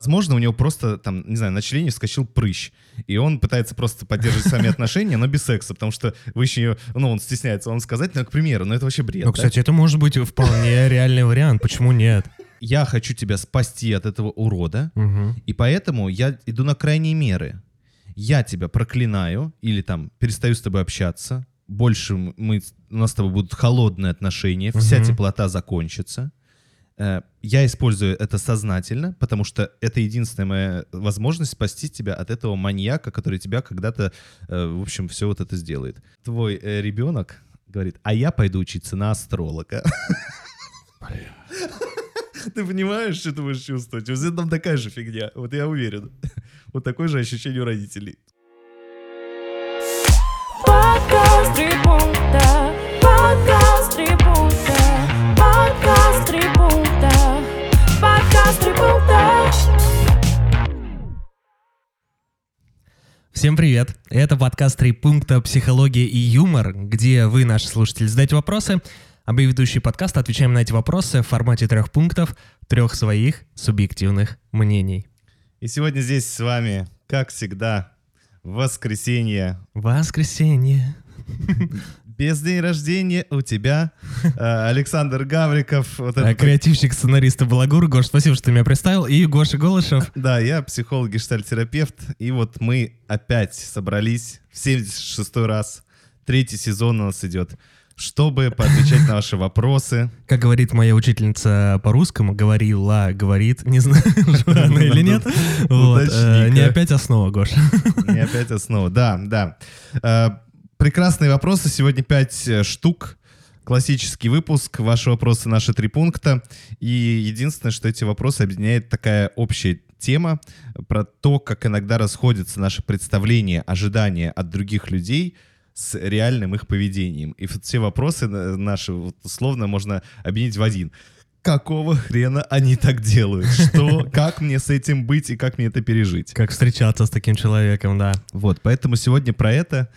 Возможно, у него просто, там, не знаю, на члене вскочил прыщ, и он пытается просто поддерживать с вами отношения, но без секса, потому что вы еще, ну, он стесняется вам сказать, ну, к примеру, ну, это вообще бред, Ну, кстати, это может быть вполне реальный вариант. Почему нет? Я хочу тебя спасти от этого урода, и поэтому я иду на крайние меры. Я тебя проклинаю или там перестаю с тобой общаться, больше мы, у нас с тобой будут холодные отношения, вся теплота закончится. Э, Я использую это сознательно, потому что это единственная моя возможность спасти тебя от этого маньяка, который тебя когда-то, э, в общем, все вот это сделает. Твой э, ребенок говорит, а я пойду учиться на астролога. Ты понимаешь, что ты будешь чувствовать? Вот это там такая же фигня, вот я уверен. Вот такое же ощущение у родителей. Подкаст три пункта. Подкаст Всем привет! Это подкаст «Три пункта. Психология и юмор», где вы, наши слушатели, задаете вопросы, а мы, ведущие подкаста, отвечаем на эти вопросы в формате трех пунктов, трех своих субъективных мнений. И сегодня здесь с вами, как всегда, воскресенье, Воскресенье. Без день рождения у тебя, э, Александр Гавриков. Вот этот- Креативщик, сценарист и балагур. Гош, спасибо, что ты меня представил. И Гоша Голышев. Да, я психолог, гештальтерапевт, и вот мы опять собрались в 76 раз. Третий сезон у нас идет, чтобы поотвечать на ваши вопросы. Как говорит моя учительница по-русскому, говорила, говорит, не знаю, она или нет. Вот, э. Не опять основа, Гош. Не опять основа. Да, да. Прекрасные вопросы. Сегодня пять э, штук. Классический выпуск. Ваши вопросы, наши три пункта. И единственное, что эти вопросы объединяет такая общая тема про то, как иногда расходятся наши представления, ожидания от других людей с реальным их поведением. И все вопросы э, наши вот, условно можно объединить в один. Какого хрена они так делают? Что? Как мне с этим быть и как мне это пережить? Как встречаться с таким человеком, да. Вот, поэтому сегодня про это.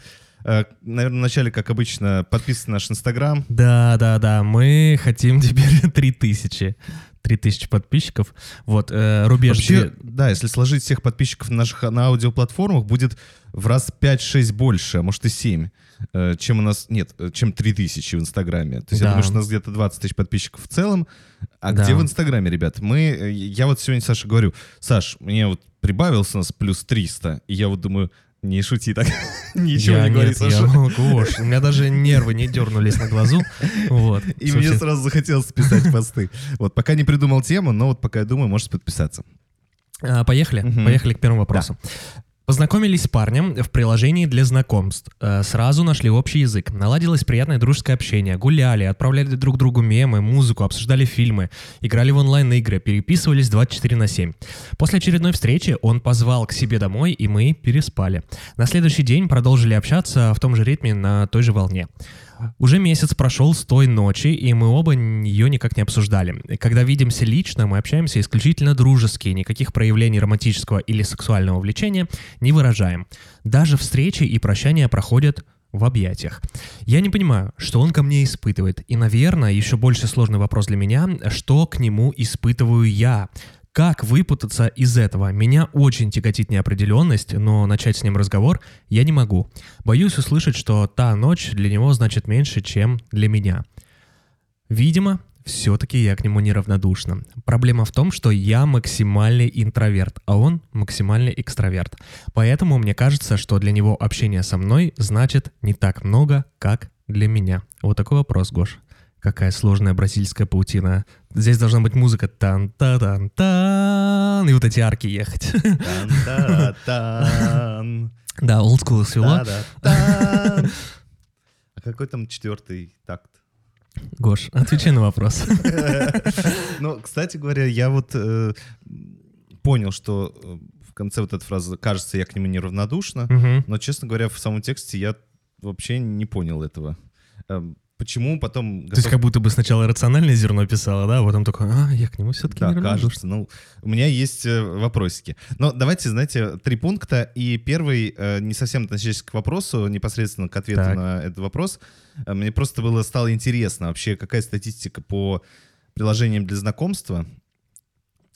Э, Наверное, вначале, как обычно, подписывайтесь на наш Инстаграм. Да, да, да, мы хотим теперь 3000. 3000 подписчиков. Вот, э, рубеж... Вообще, две- да, если сложить всех подписчиков наших на аудиоплатформах, будет в раз 5-6 больше, а может и 7, э, чем у нас... Нет, э, чем 3000 в Инстаграме. То есть я Да. думаю, что у нас где-то 20 тысяч подписчиков в целом. А Да. где в Инстаграме, ребят? Мы... э, Я вот сегодня Саше говорю, Саш, мне вот прибавился у нас плюс 300, и я вот думаю, не шути так, ничего Я не говори, нет, я Саша. Гош, у меня даже нервы не дернулись на глазу. Вот. И Слушай, мне сразу захотелось писать посты. Вот, пока не придумал тему, но вот пока я думаю, можете подписаться. а, Поехали, Мгм. поехали к первому вопросу. Познакомились с парнем в приложении для знакомств. Э, Сразу нашли общий язык. Наладилось приятное дружеское общение. Гуляли, отправляли друг другу мемы, музыку, обсуждали фильмы. Играли в онлайн-игры, переписывались 24 на 7. После очередной встречи он позвал к себе домой, и мы переспали. На следующий день продолжили общаться в том же ритме, на той же волне. Уже месяц прошел с той ночи, и мы оба ее никак не обсуждали. Когда видимся лично, мы общаемся исключительно дружески, никаких проявлений романтического или сексуального влечения не выражаем. Даже встречи и прощания проходят в объятиях. Я не понимаю, что он ко мне испытывает. И, наверное, еще больше сложный вопрос для меня, что к нему испытываю я. Как выпутаться из этого? Меня очень тяготит неопределенность, но начать с ним разговор я не могу. Боюсь услышать, что та ночь для него значит меньше, чем для меня. Видимо, все-таки я к нему неравнодушна. Проблема в том, что я максимальный интроверт, а он максимальный экстраверт. Поэтому мне кажется, что для него общение со мной значит не так много, как для меня. Вот такой вопрос, Гош. Какая сложная бразильская паутина. Здесь должна быть музыка тан та тан тан и вот эти арки ехать. Да, олдскул свело. Та-да-тан. А какой там четвертый такт? Гош, отвечай на вопрос. Ну, кстати говоря, я вот э, понял, что э, в конце вот этой фразы «кажется, я к нему неравнодушна», но, честно говоря, в самом тексте я вообще не понял этого. Почему потом... То есть как будто бы сначала рациональное зерно писала, да, а потом такой, а, я к нему все-таки Да, неравнодушна. кажется. Ну, у меня есть э, вопросики. Но давайте, знаете, три пункта. И первый, э, не совсем относящийся к вопросу, непосредственно к ответу Так. на этот вопрос. Э, Мне просто было стало интересно вообще, какая статистика по приложениям для знакомства.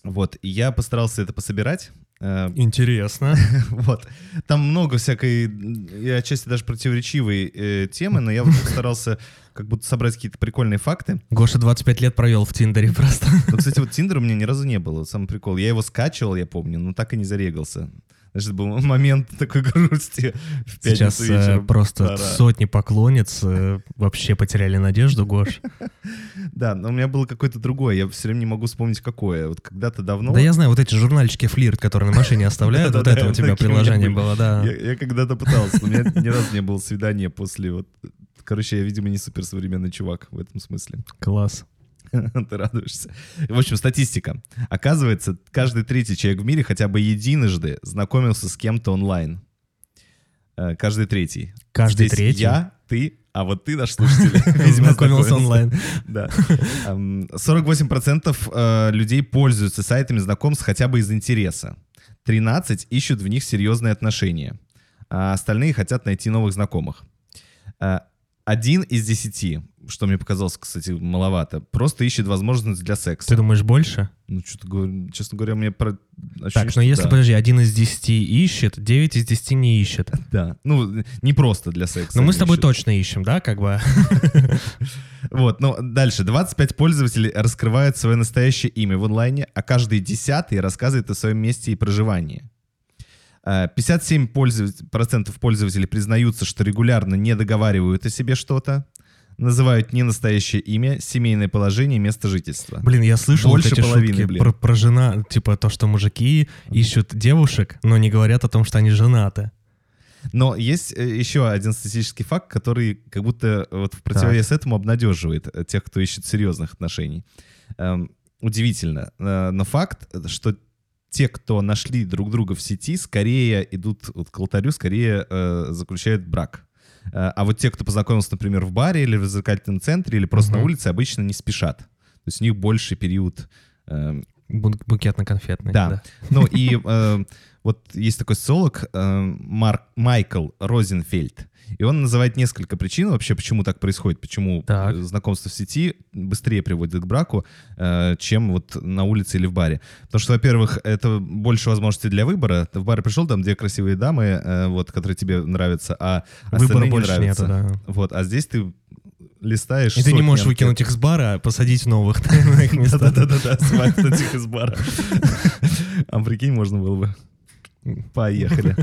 Вот, и я постарался это пособирать. Э, Интересно. Вот. Там много всякой, и отчасти даже противоречивой э, темы, но я вот старался как будто собрать какие-то прикольные факты. Гоша 25 лет провел в Тиндере просто. Но, кстати, вот Тиндера у меня ни разу не было, самый прикол. Я его скачивал, я помню, но так и не зарегался. Значит, был момент такой грусти в Сейчас э, вечером. просто Пора. сотни поклонниц э, вообще потеряли надежду, Гош. Да, но у меня было какое-то другое, я все время не могу вспомнить какое. Вот когда-то давно... Да я знаю, вот эти журнальчики флирт, которые на машине оставляют, вот это у тебя приложение было, да. Я, я когда-то пытался, но у меня ни разу не было свидания после вот... Короче, я, видимо, не суперсовременный чувак в этом смысле. Класс. Ты радуешься. В общем, статистика. Оказывается, каждый третий человек в мире хотя бы единожды знакомился с кем-то онлайн. Э, Каждый третий. Каждый Здесь третий? Я, ты, а вот ты, наш слушатель, видимо, Знакомился онлайн. Да. Эм, 48% э, людей пользуются сайтами знакомств хотя бы из интереса. 13 ищут в них серьезные отношения. А остальные хотят найти новых знакомых. Один из десяти, что мне показалось, кстати, маловато, просто ищет возможность для секса. Ты думаешь, больше? Ну, что-то, говорю, честно говоря, мне про... ощущение, Так, но если, да. подожди, один из десяти ищет, девять из десяти не ищет. Да, ну, не просто для секса. Но мы с тобой ищут. точно ищем, да, как бы? Вот, ну, дальше. 25 пользователей раскрывают свое настоящее имя в онлайне, а каждый десятый рассказывает о своем месте и проживании. Э, 57% пользователь- процентов пользователей признаются, что регулярно не договаривают о себе что-то, называют не настоящее имя, семейное положение, место жительства. Блин, я слышал Больше вот эти половины, шутки блин. про, про жена, типа то, что мужики ищут девушек, но не говорят о том, что они женаты. Но есть э, еще один статистический факт, который как будто вот в противовес этому обнадеживает э, тех, кто ищет серьезных отношений. Эм, удивительно, э, но факт, что те, кто нашли друг друга в сети, скорее идут вот к алтарю, скорее э, заключают брак. Э, а вот те, кто познакомился, например, в баре или в развлекательном центре, или просто Мгм. на улице, обычно не спешат. То есть у них больше период э, Букетно-конфетный. да. Ну и э, вот есть такой социолог э, Марк, Майкл Розенфельд, и он называет несколько причин вообще, почему так происходит, почему Так. э, знакомство в сети быстрее приводит к браку, э, чем вот на улице или в баре. Потому что, во-первых, это больше возможностей для выбора. Ты в бар пришел, там две красивые дамы, э, вот, которые тебе нравятся, а Выбора остальные не нравятся. нету, да. Вот, а здесь ты листаешь И ты не можешь анкет. выкинуть их с бара, а посадить новых их места. Да-да-да, свайпнуть их из бара. А прикинь, можно было бы. Поехали.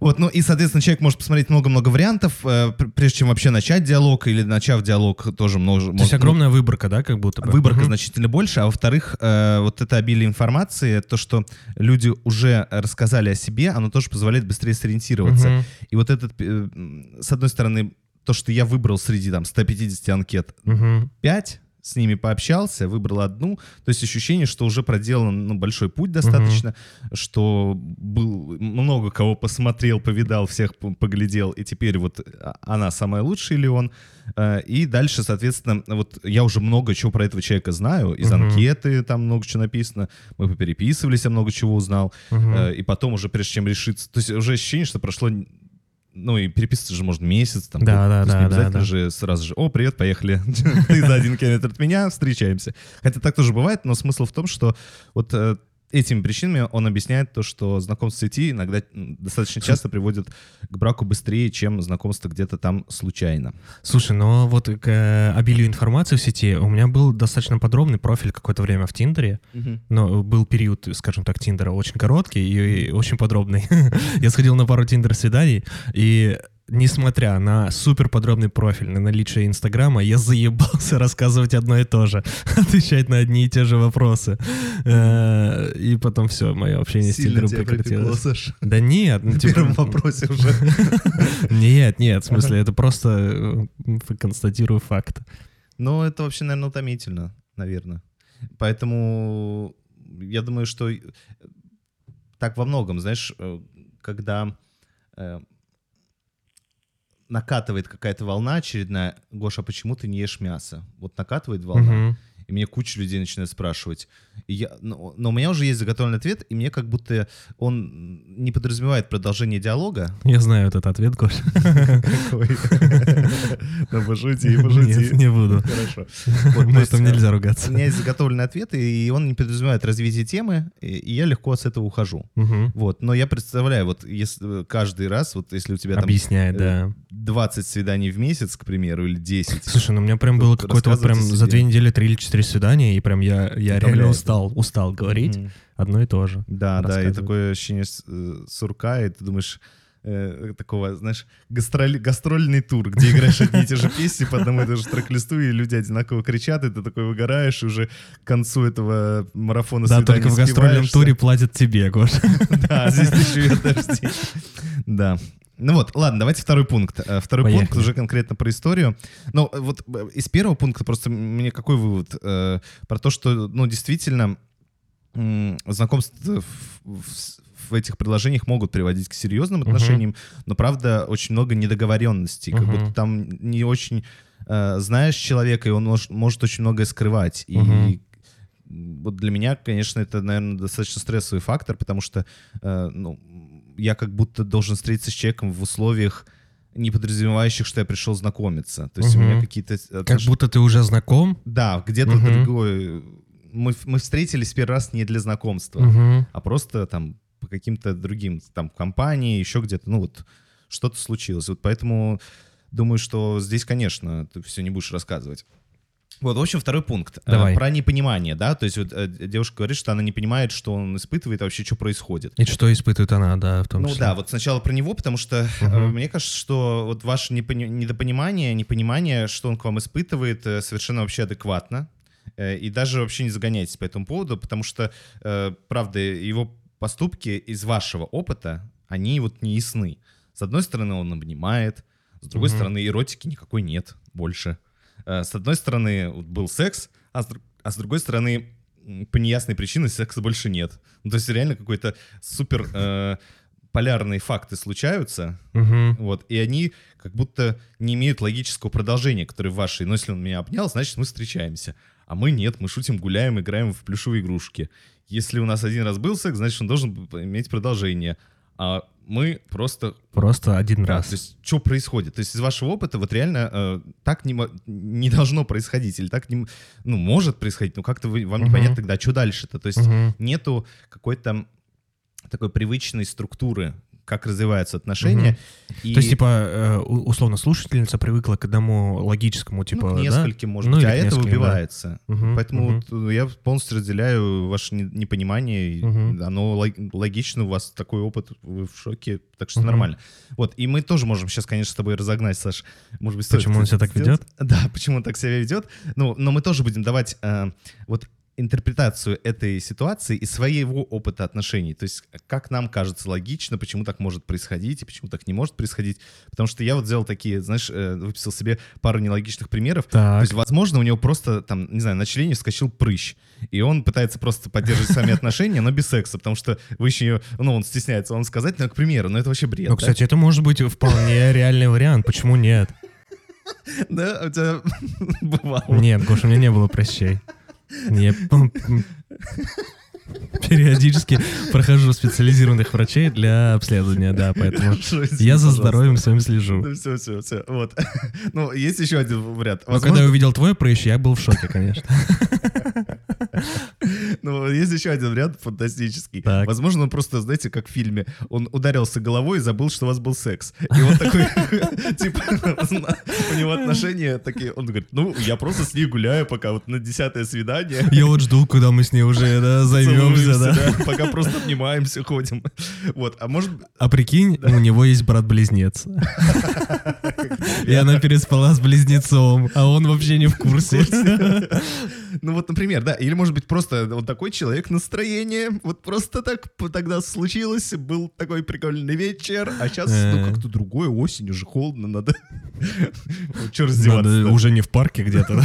Вот, ну и, соответственно, человек может посмотреть много-много вариантов, э, пр- прежде чем вообще начать диалог, или начав диалог, тоже много... То есть огромная выборка, да, как будто бы? Выборка Мгм. значительно больше, а во-вторых, э, вот это обилие информации, то, что люди уже рассказали о себе, оно тоже позволяет быстрее сориентироваться. Мгм. И вот этот, э, с одной стороны, то, что я выбрал среди там 150 анкет Мгм. 5, с ними пообщался, выбрал одну. То есть ощущение, что уже проделан ну, большой путь достаточно, что был много кого посмотрел, повидал, всех поглядел, и теперь вот а- она самая лучшая или он. Э, И дальше, соответственно, вот я уже много чего про этого человека знаю, из Мгм. анкеты там много чего написано, мы попереписывались, я много чего узнал. Э, и потом уже прежде чем решиться, то есть уже ощущение, что прошло ну и переписываться же можно месяц, там, Да, да, То есть да, не да, обязательно да. же сразу же, о, привет, поехали, ты за один километр от меня, встречаемся. Хотя так тоже бывает, но смысл в том, что вот э, этими причинами он объясняет то, что знакомство в сети иногда достаточно часто приводит к браку быстрее, чем знакомство где-то там случайно. Слушай, но вот к э, обилию информации в сети у меня был достаточно подробный профиль какое-то время в Тиндере. Но был период, скажем так, Тиндера очень короткий и, и очень подробный. Я сходил на пару Тиндер-свиданий, и несмотря на супер подробный профиль, на наличие Инстаграма, я заебался рассказывать одно и то же, отвечать на одни и те же вопросы. Э, И потом все, мое общение с Тиндером прекратилось. Да нет, ну В типа... первом вопросе уже. Нет, нет, в смысле, это просто э, констатирую факт. Ну, это вообще, наверное, утомительно, наверное. Поэтому я думаю, что э, так во многом, знаешь, когда накатывает какая-то волна очередная, Гоша, почему ты не ешь мясо? Вот накатывает волна, Мгм. И мне куча людей начинает спрашивать. И я, но, но у меня уже есть заготовленный ответ, и мне как будто он не подразумевает продолжение диалога. Я знаю этот ответ, Гош. Какой? Ну, пошути, пошути. Нет, не буду. Хорошо. Вот, то есть, Там э, нельзя У ругаться. меня есть заготовленный ответ, и он не подразумевает развитие темы, и я легко с этого ухожу. Вот, но я представляю, вот если э, каждый раз, вот если у тебя там Объясняет, э, да. 20 свиданий в месяц, к примеру, или 10. Слушай, ну у меня прям было какое-то вот прям за две недели три или четыре свидания, и прям я, я реально устал, устал говорить Мгм. одно и то же. Да, да, и такое ощущение э, сурка, и ты думаешь, э, такого, знаешь, гастроли- гастрольный тур, где играешь одни и те же песни по одному и тому же трек-листу, и люди одинаково кричат, и ты такой выгораешь, и уже к концу этого марафона Да, только в гастрольном туре платят тебе, Гош. Да, здесь ты живет дожди. Да. Ну вот, ладно, давайте второй пункт. Э, Второй Поехали. пункт уже конкретно про историю. Ну, э, вот э, из первого пункта просто мне какой вывод? Э, Про то, что, ну, действительно, м, знакомства в, в- в этих предложениях могут приводить к серьезным отношениям, но, правда, очень много недоговоренностей. Как Мгм. будто там не очень э, знаешь человека, и он мож- может очень многое скрывать. И Мгм. вот для меня, конечно, это, наверное, достаточно стрессовый фактор, потому что э, ну, я как будто должен встретиться с человеком в условиях, не подразумевающих, что я пришел знакомиться. То есть у Мгм. меня какие-то... Как будто ты уже знаком. Да, где-то Мгм. другой... Мы, мы встретились первый раз не для знакомства, Мгм. а просто там по каким-то другим, там, компании, еще где-то, ну вот, что-то случилось. Вот поэтому думаю, что здесь, конечно, ты все не будешь рассказывать. Вот, в общем, второй пункт. Э, Давай. Про непонимание, да, то есть вот э, девушка говорит, что она не понимает, что он испытывает, вообще, что происходит. И что испытывает она, да, в том Ну числе. да, вот сначала про него, потому что Мгм. мне кажется, что вот ваше недопонимание, непонимание, что он к вам испытывает, совершенно вообще адекватно. И даже вообще не загоняйтесь по этому поводу, потому что, правда, его поступки из вашего опыта, они вот не ясны. С одной стороны, он обнимает, с другой Мгм. стороны, эротики никакой нет больше. Э, С одной стороны, был секс, а с, а с другой стороны, по неясной причине секса больше нет. Ну, то есть реально какой-то супер э, полярные факты случаются, Мгм. вот, и они как будто не имеют логического продолжения, которое в вашей. Но если он меня обнял, значит, мы встречаемся. А мы нет, мы шутим, гуляем, играем в плюшевые игрушки. Если у нас один раз был секс, значит, он должен иметь продолжение. А мы просто... Просто один Да, раз. то есть, что происходит? То есть, из вашего опыта вот реально э, так не, не должно происходить. Или так не... Ну, может происходить, но как-то вы, вам Мгм. непонятно тогда, что дальше-то. То есть, Мгм. нету какой-то такой привычной структуры, как развиваются отношения. И, То есть, типа, э, условно, слушательница привыкла к одному логическому, типа, ну, к да? нескольким, может Ну, быть, а это нескольким, да. Поэтому э, я полностью разделяю ваше не- непонимание. Мгм. Оно лог- логично, у вас такой опыт, вы в шоке, так что Мгм. нормально. Вот, и мы тоже можем сейчас, конечно, с тобой разогнать, Саш. Может быть, Почему он себя так сделать? Да, почему он так себя ведет. Ну, но мы тоже будем давать э, вот интерпретацию этой ситуации и своего опыта отношений. То есть, как нам кажется логично, почему так может происходить и почему так не может происходить. Потому что я вот сделал такие, знаешь, э, выписал себе пару нелогичных примеров. То Так. есть, возможно, у него просто, там, не знаю, на члене вскочил прыщ. И он пытается просто поддерживать сами отношения, но без секса, потому что вы еще, ну, он стесняется вам сказать, ну, к примеру, ну, это вообще бред. Ну, кстати, это может быть вполне реальный вариант. Почему нет? Да, у тебя бывало. Нет, Гоша, у меня не было прыщей. Я м, периодически прохожу специализированных врачей для обследования, да, поэтому извини, я за здоровьем своим слежу. Ну, все, все, все. Вот. Ну, есть еще один вариант. Но когда я увидел твой прыщ, я был в шоке, конечно. Ну, есть еще один вариант фантастический. Так. Возможно, он просто, знаете, как в фильме, он ударился головой и забыл, что у вас был секс. И он такой, типа, у него отношения такие, он говорит, ну, я просто с ней гуляю, пока вот на десятое свидание. Я вот жду, когда мы с ней уже займемся, целуемся, да. Пока просто обнимаемся, ходим. Вот, а может... А прикинь, у него есть брат-близнец. И она переспала с близнецом, а он вообще не в курсе. Ну вот, например, да, или может быть просто вот такой человек настроение, вот просто так тогда случилось, был такой прикольный вечер, а сейчас ну Э. как-то другое, осень, уже холодно, надо... Че раздеваться? Уже не в парке где-то.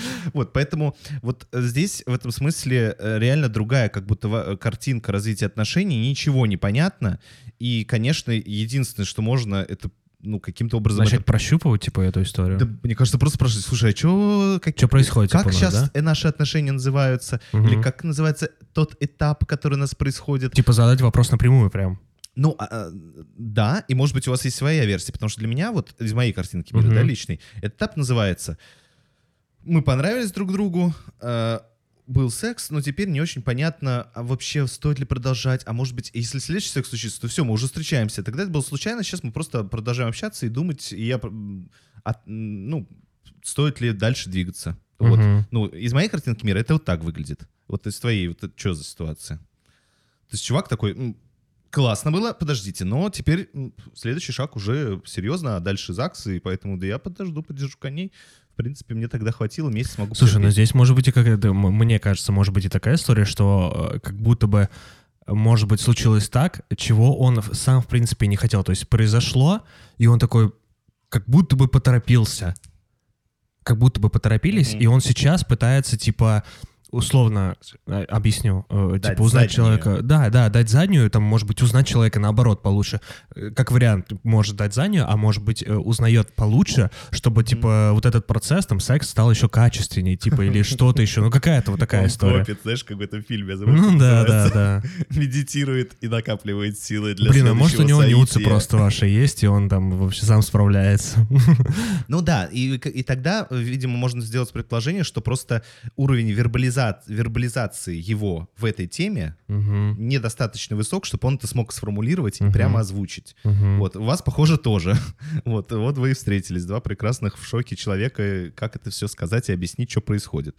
Вот, поэтому вот э, здесь в этом смысле э, реально другая как будто картинка развития отношений, ничего не понятно, и, конечно, единственное, что можно, это ну, каким-то образом... Начать это- прощупывать, типа, эту историю. Да, мне кажется, просто спрашивать, слушай, а что... Как, Чё происходит, Как типа, у нас, сейчас да? наши отношения называются? Мгм. Или как называется тот этап, который у нас происходит? Типа задать вопрос напрямую прям. Ну, а, а, да, и может быть у вас есть своя версия, потому что для меня, вот из моей картинки мира, Мгм. да, личной, этап называется «Мы понравились друг другу, э, был секс, но теперь не очень понятно, а вообще стоит ли продолжать, а может быть, если следующий секс случится, то все, мы уже встречаемся. Тогда это было случайно, сейчас мы просто продолжаем общаться и думать, и я, м, ну, стоит ли дальше двигаться. Вот. Ну, из моей картинки мира это вот так выглядит. Вот из твоей, вот это что за ситуация? То есть чувак такой, «М, классно было, подождите, но теперь следующий шаг уже серьезно, а дальше ЗАГС, и поэтому да я подожду, подержу коней. В принципе, мне тогда хватило, месяц могу Слушай, ну потерпеть. здесь может быть и какая-то, мне кажется, может быть и такая история, что э, как будто бы, э, может быть, случилось так, чего он сам, в принципе, не хотел. То есть произошло, и он такой, как будто бы поторопился. Как будто бы поторопились, Мгм. и он сейчас пытается, типа, условно э, объясню, э, Дать типа узнать заднюю. человека, да, да, дать заднюю, там, может быть, узнать человека наоборот получше, Э, как вариант, может дать заднюю, а может быть, э, узнает получше, чтобы, типа, вот этот процесс, там, секс стал еще качественнее, типа, или что-то еще, ну, какая-то вот такая Он история. копит, знаешь, как в этом фильме. забыл, Ну, да, да, да. Медитирует и накапливает силы для Блин, а может у него нюцы просто ваши есть, и он там вообще сам справляется. Ну да, и, и тогда, видимо, можно сделать предположение, что просто уровень вербализа- вербализации его в этой теме Мгм, недостаточно высок, чтобы он это смог сформулировать и Мгм. прямо озвучить. мгм. Вот, у вас, похоже, тоже. Вот, вот вы и встретились, два прекрасных в шоке человека, как это все сказать и объяснить, что происходит.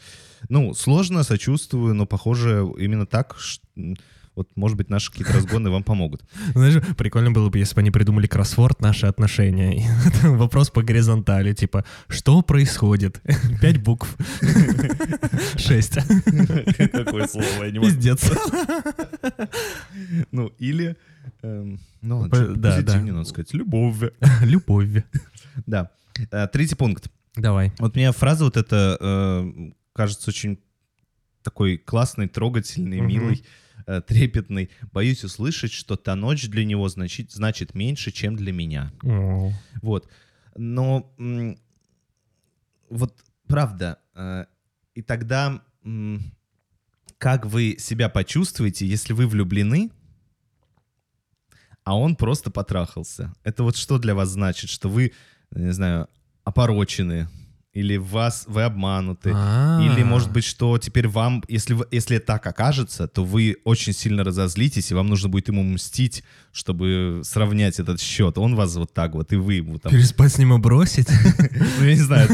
Ну, сложно, сочувствую, но, похоже, именно так, м, вот, может быть, наши какие-то разгоны вам помогут. Знаешь, прикольно было бы, если бы они придумали кроссворд «Наши отношения». Вопрос по горизонтали, типа, что происходит? Пять букв. Шесть. Какое слово, я не Пиздец. Ну, или... эм, Ну, ладно, позитивнее надо сказать. Любовь. Любовь. Да. Э, Третий пункт. Давай. Вот мне фраза вот эта э, кажется очень такой классной, трогательной, Мгм. Э, трепетной. Боюсь услышать, что та ночь для него значит, значит меньше, чем для меня. О. Вот. Но вот правда. э, и тогда как вы себя почувствуете, если вы влюблены, а он просто потрахался? Это вот что для вас значит? Что вы, не знаю, опорочены? Или вас, вы обмануты? А. Или, может быть, что теперь вам, если, вы- если так окажется, то вы очень сильно разозлитесь, и вам нужно будет ему мстить, чтобы сравнять этот счет. Он вас вот так вот, и вы ему там... Переспать с ним и бросить? Ну, я не знаю,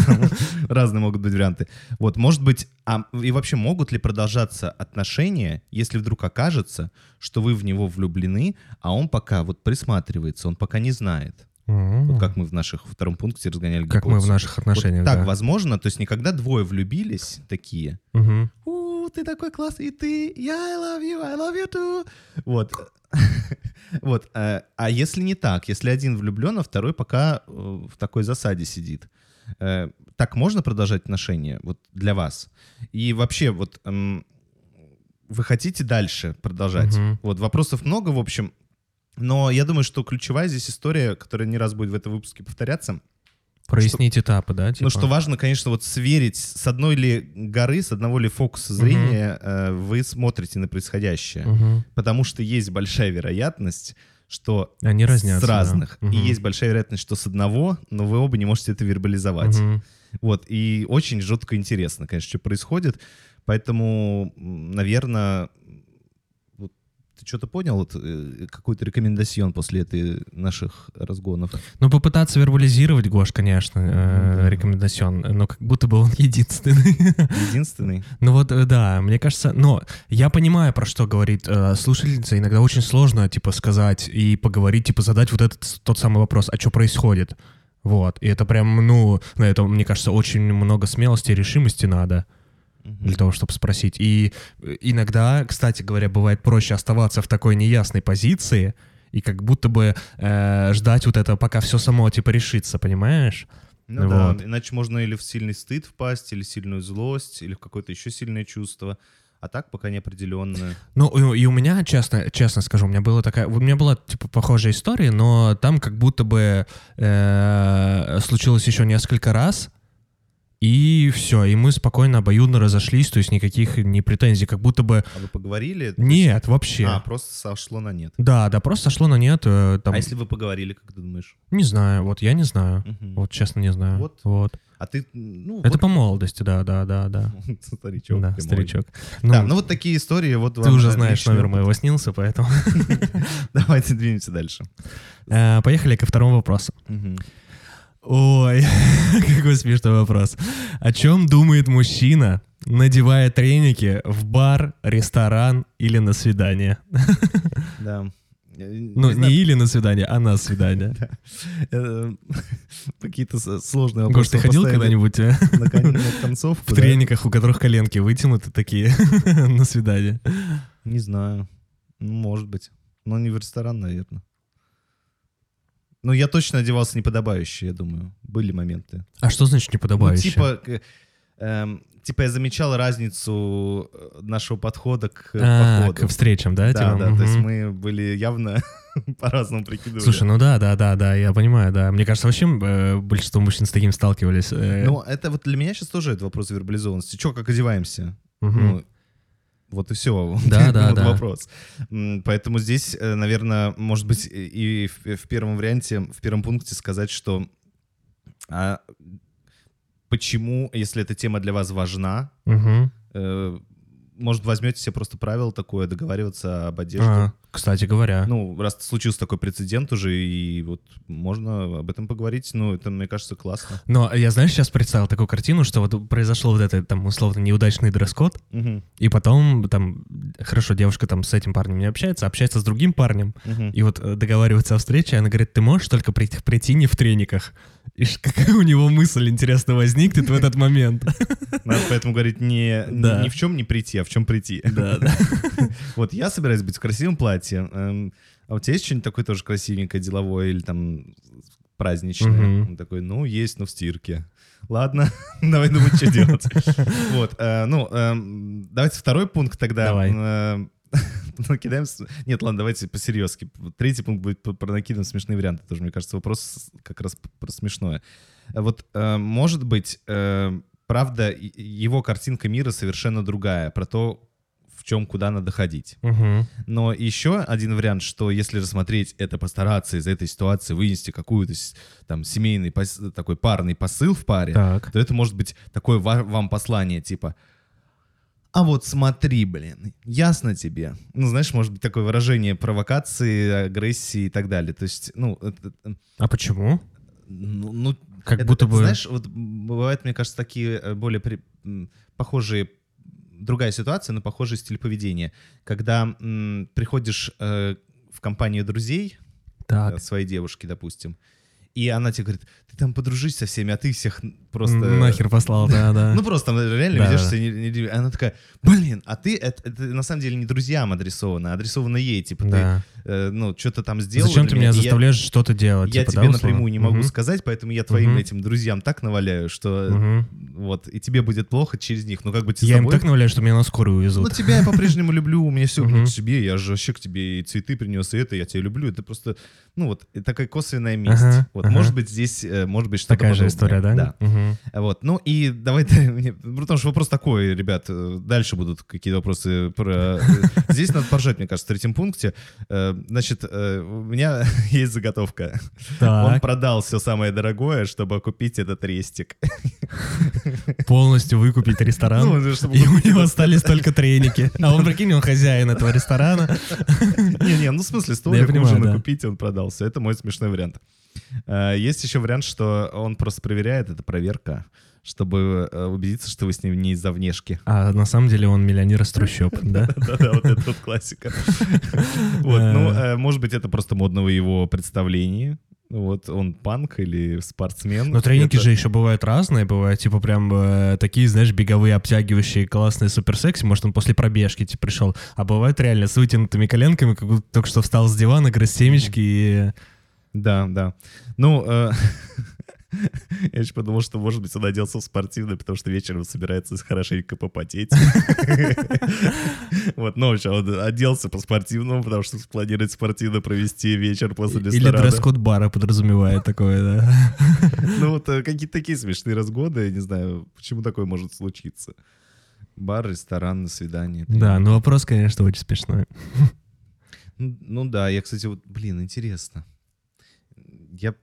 разные могут быть варианты. Вот, может быть, а и вообще могут ли продолжаться отношения, если вдруг окажется, что вы в него влюблены, а он пока вот присматривается, он пока не знает. Вот как мы в наших втором пункте разгоняли Как мы в гипотезу. наших Вот отношениях, так да. возможно, то есть никогда двое влюбились такие, Мгм. у, ты такой классный, и ты, я I love you, I love you too. Вот. Вот. э, А если не так, если один влюблен, а второй пока э, в такой засаде сидит, э, так можно продолжать отношения вот для вас? И вообще, вот эм, вы хотите дальше продолжать? Мгм. Вот вопросов много, в общем. Но я думаю, что ключевая здесь история, которая не раз будет в этом выпуске повторяться, Прояснить этапы, да? ну, типа? что важно, конечно, вот сверить, с одной ли горы, с одного ли фокуса зрения э, вы смотрите на происходящее. Мгм. Потому что есть большая вероятность, что Они разнятся. с да. разных. И есть большая вероятность, что с одного, но вы оба не можете это вербализовать. Мгм. Вот. И очень жутко интересно, конечно, что происходит. Поэтому, наверное, что-то понял, вот, э, какую-то рекомендацион после этой наших разгонов? Ну, попытаться вербализировать, Гош, конечно, э, Да. рекомендацион, но как будто бы он единственный. Единственный? Ну вот, э, да, мне кажется, но я понимаю, про что говорит э, слушательница. Иногда очень сложно, типа, сказать и поговорить, типа, задать вот этот тот самый вопрос, а что происходит? Вот, и это прям, ну, на это, мне кажется, очень много смелости и решимости надо для того, чтобы спросить. И э, иногда, кстати говоря, бывает проще оставаться в такой неясной позиции и как будто бы э, ждать вот этого, пока все само, типа, решится, понимаешь? Ну да, Вот. иначе можно или в сильный стыд впасть, или сильную злость, или в какое-то еще сильное чувство. А так пока неопределенно. Ну, и и у меня, честно, честно скажу, у меня была такая, у меня была, типа, похожая история, но там как будто бы э, случилось еще несколько раз, и все, и мы спокойно, обоюдно разошлись, то есть никаких не претензий, как будто бы... А вы поговорили? Нет, вообще. А, просто сошло на нет. Да, да, просто сошло на нет, э, там, А если вы поговорили, как ты думаешь? не знаю, вот я не знаю, Мгм. вот честно не знаю. Вот. Вот. А ты, ну, Это вот- по молодости, да, да, да, да. старичок. да, старичок. Да, ну вот такие истории. Вот ты уже знаешь номер моего снился, поэтому... Давайте двинемся дальше. Э, Поехали ко второму вопросу. Мгм. Ой, какой смешной вопрос. О чем думает мужчина, надевая треники в бар, ресторан или на свидание? Да. Ну, не или на свидание, а на свидание. Э, Какие-то сложные Гош, вопросы. ты ходил когда-нибудь э, в трениках, у которых коленки вытянуты такие на свидание? Не знаю. Ну, может быть. Но не в ресторан, наверное. Ну, я точно одевался неподобающе, я думаю. Были моменты. А что значит Ну, неподобающе? типа, к- эм, типа я замечал разницу э, нашего подхода к А, походу. к встречам, да? Да, типа? да, то есть мы были явно по-разному прикидывали. Слушай, ну да, да, да, да, я понимаю, да. Мне кажется, вообще э, большинство мужчин с таким сталкивались. э, Ну, это вот для меня сейчас тоже это вопрос вербализованности. Че, как одеваемся? мгм. Ну, вот и все. Да, да, да. вопрос. Поэтому здесь, э, наверное, может быть, и в, первом варианте, в первом пункте сказать, что а, почему, если эта тема для вас важна, э, может, возьмете себе просто правило такое, договариваться об одежде. А, Кстати говоря. Ну, раз случился такой прецедент уже, и вот можно об этом поговорить, ну, это, мне кажется, классно. Но я, знаешь, сейчас представил такую картину, что вот произошел вот этот, там, условно, неудачный дресс-код, Мгм. и потом, там, хорошо, девушка там с этим парнем не общается, а общается с другим парнем, Мгм. и вот э, договаривается о встрече, она говорит, ты можешь только прийти, прийти не в трениках. И какая у него мысль, интересно, возникнет в этот момент? Надо поэтому говорить не, Да. ни в чем не прийти, а в чем прийти. Да, да. Вот я собираюсь быть в красивом платье. эм, А у тебя есть что-нибудь такое тоже красивенькое, деловое или там праздничное? Он такой, ну, есть, но в стирке. Ладно, давай думать, что делать. Вот, э, ну, эм, давайте второй пункт тогда. Давай. Эм, Накидаем... Нет, ладно, давайте по-серьезки. Третий пункт будет про- накидываем смешные варианты. Тоже, мне кажется, вопрос как раз про смешное. Э, Вот, э, может быть, правда, его картинка мира совершенно другая. Про то, в чем, куда надо ходить. Мгм. Но еще один вариант, что если рассмотреть это, постараться из этой ситуации вынести какую-то там семейный, пос- такой парный посыл в паре, Так. то это может быть такое ва- вам послание, типа «А вот смотри, блин, ясно тебе». Ну, знаешь, может быть такое выражение провокации, агрессии и так далее. То есть, ну, это- это- А почему? ну, ну, Как это- будто это, бы... Знаешь, вот бывают, мне кажется, такие э, более при- похожие другая ситуация, но похожий стиль поведения. Когда м, приходишь э, в компанию друзей Так. э, своей девушки, допустим, и она тебе говорит, ты там подружись со всеми, а ты всех просто... Нахер послал, да, да. Ну просто там реально Да, ведешь да. себя не- Она такая, блин, а ты, это, на самом деле не друзьям адресовано, адресовано ей. Типа ты, э, ну, что-то там сделал Зачем ты меня заставляешь что-то делать? я типа, тебе напрямую не могу сказать, поэтому я твоим этим друзьям так наваляю, что Мгм. вот, и тебе будет плохо через них. Ну, как бы тебе Я им так наваляю, что меня на скорую Ну, увезут. тебя я по-прежнему люблю, у меня все к тебе, я же вообще к тебе и цветы принес, и это, я тебя люблю. Это просто, ну вот, такая косвенная месть. Вот, ага. может быть, здесь, э, может быть, что-то Такая же подобное. история, да? Да. Мгм. Вот, ну и давайте, потому что вопрос такой, ребят, э, дальше будут какие-то вопросы про... э, Здесь надо поржать, мне кажется, в третьем пункте. Значит, у меня есть заготовка. Он Так, продал все самое дорогое, чтобы купить этот рестик. полностью выкупить ресторан. Ну, И у него остались только треники. А он, прикинь, он хозяин этого ресторана. Не-не, ну в смысле, столик понимаю, ужина да. купить, он продался. Это мой смешной вариант. Э, Есть еще вариант, что он просто проверяет, это проверка, чтобы э, убедиться, что вы с ним не из-за внешки. А на самом деле он миллионер из трущоб, да? Да-да, вот это вот классика. Вот, ну, э, может быть, это просто модного его представлении. Вот, он панк или спортсмен. Но треники Это- же еще бывают разные, бывают типа прям э, такие, знаешь, беговые, обтягивающие, классные, супер секси. Может, он после пробежки типа пришел. А бывают реально с вытянутыми коленками, как будто только что встал с дивана, грыз семечки и... Да, да. Ну, э, Я еще подумал, что, может быть, он оделся в спортивный, потому что вечером собирается хорошенько попотеть. Вот, ну, в общем, он оделся по-спортивному, потому что планирует спортивно провести вечер после Или ресторана. дресс-код бара подразумевает такое, да. Ну, вот э, какие-то такие смешные разгоды, я не знаю, почему такое может случиться. Бар, ресторан, на свидание. Да, ну вопрос, конечно, очень смешной. Ну, ну да, я, кстати, вот, блин, интересно. Я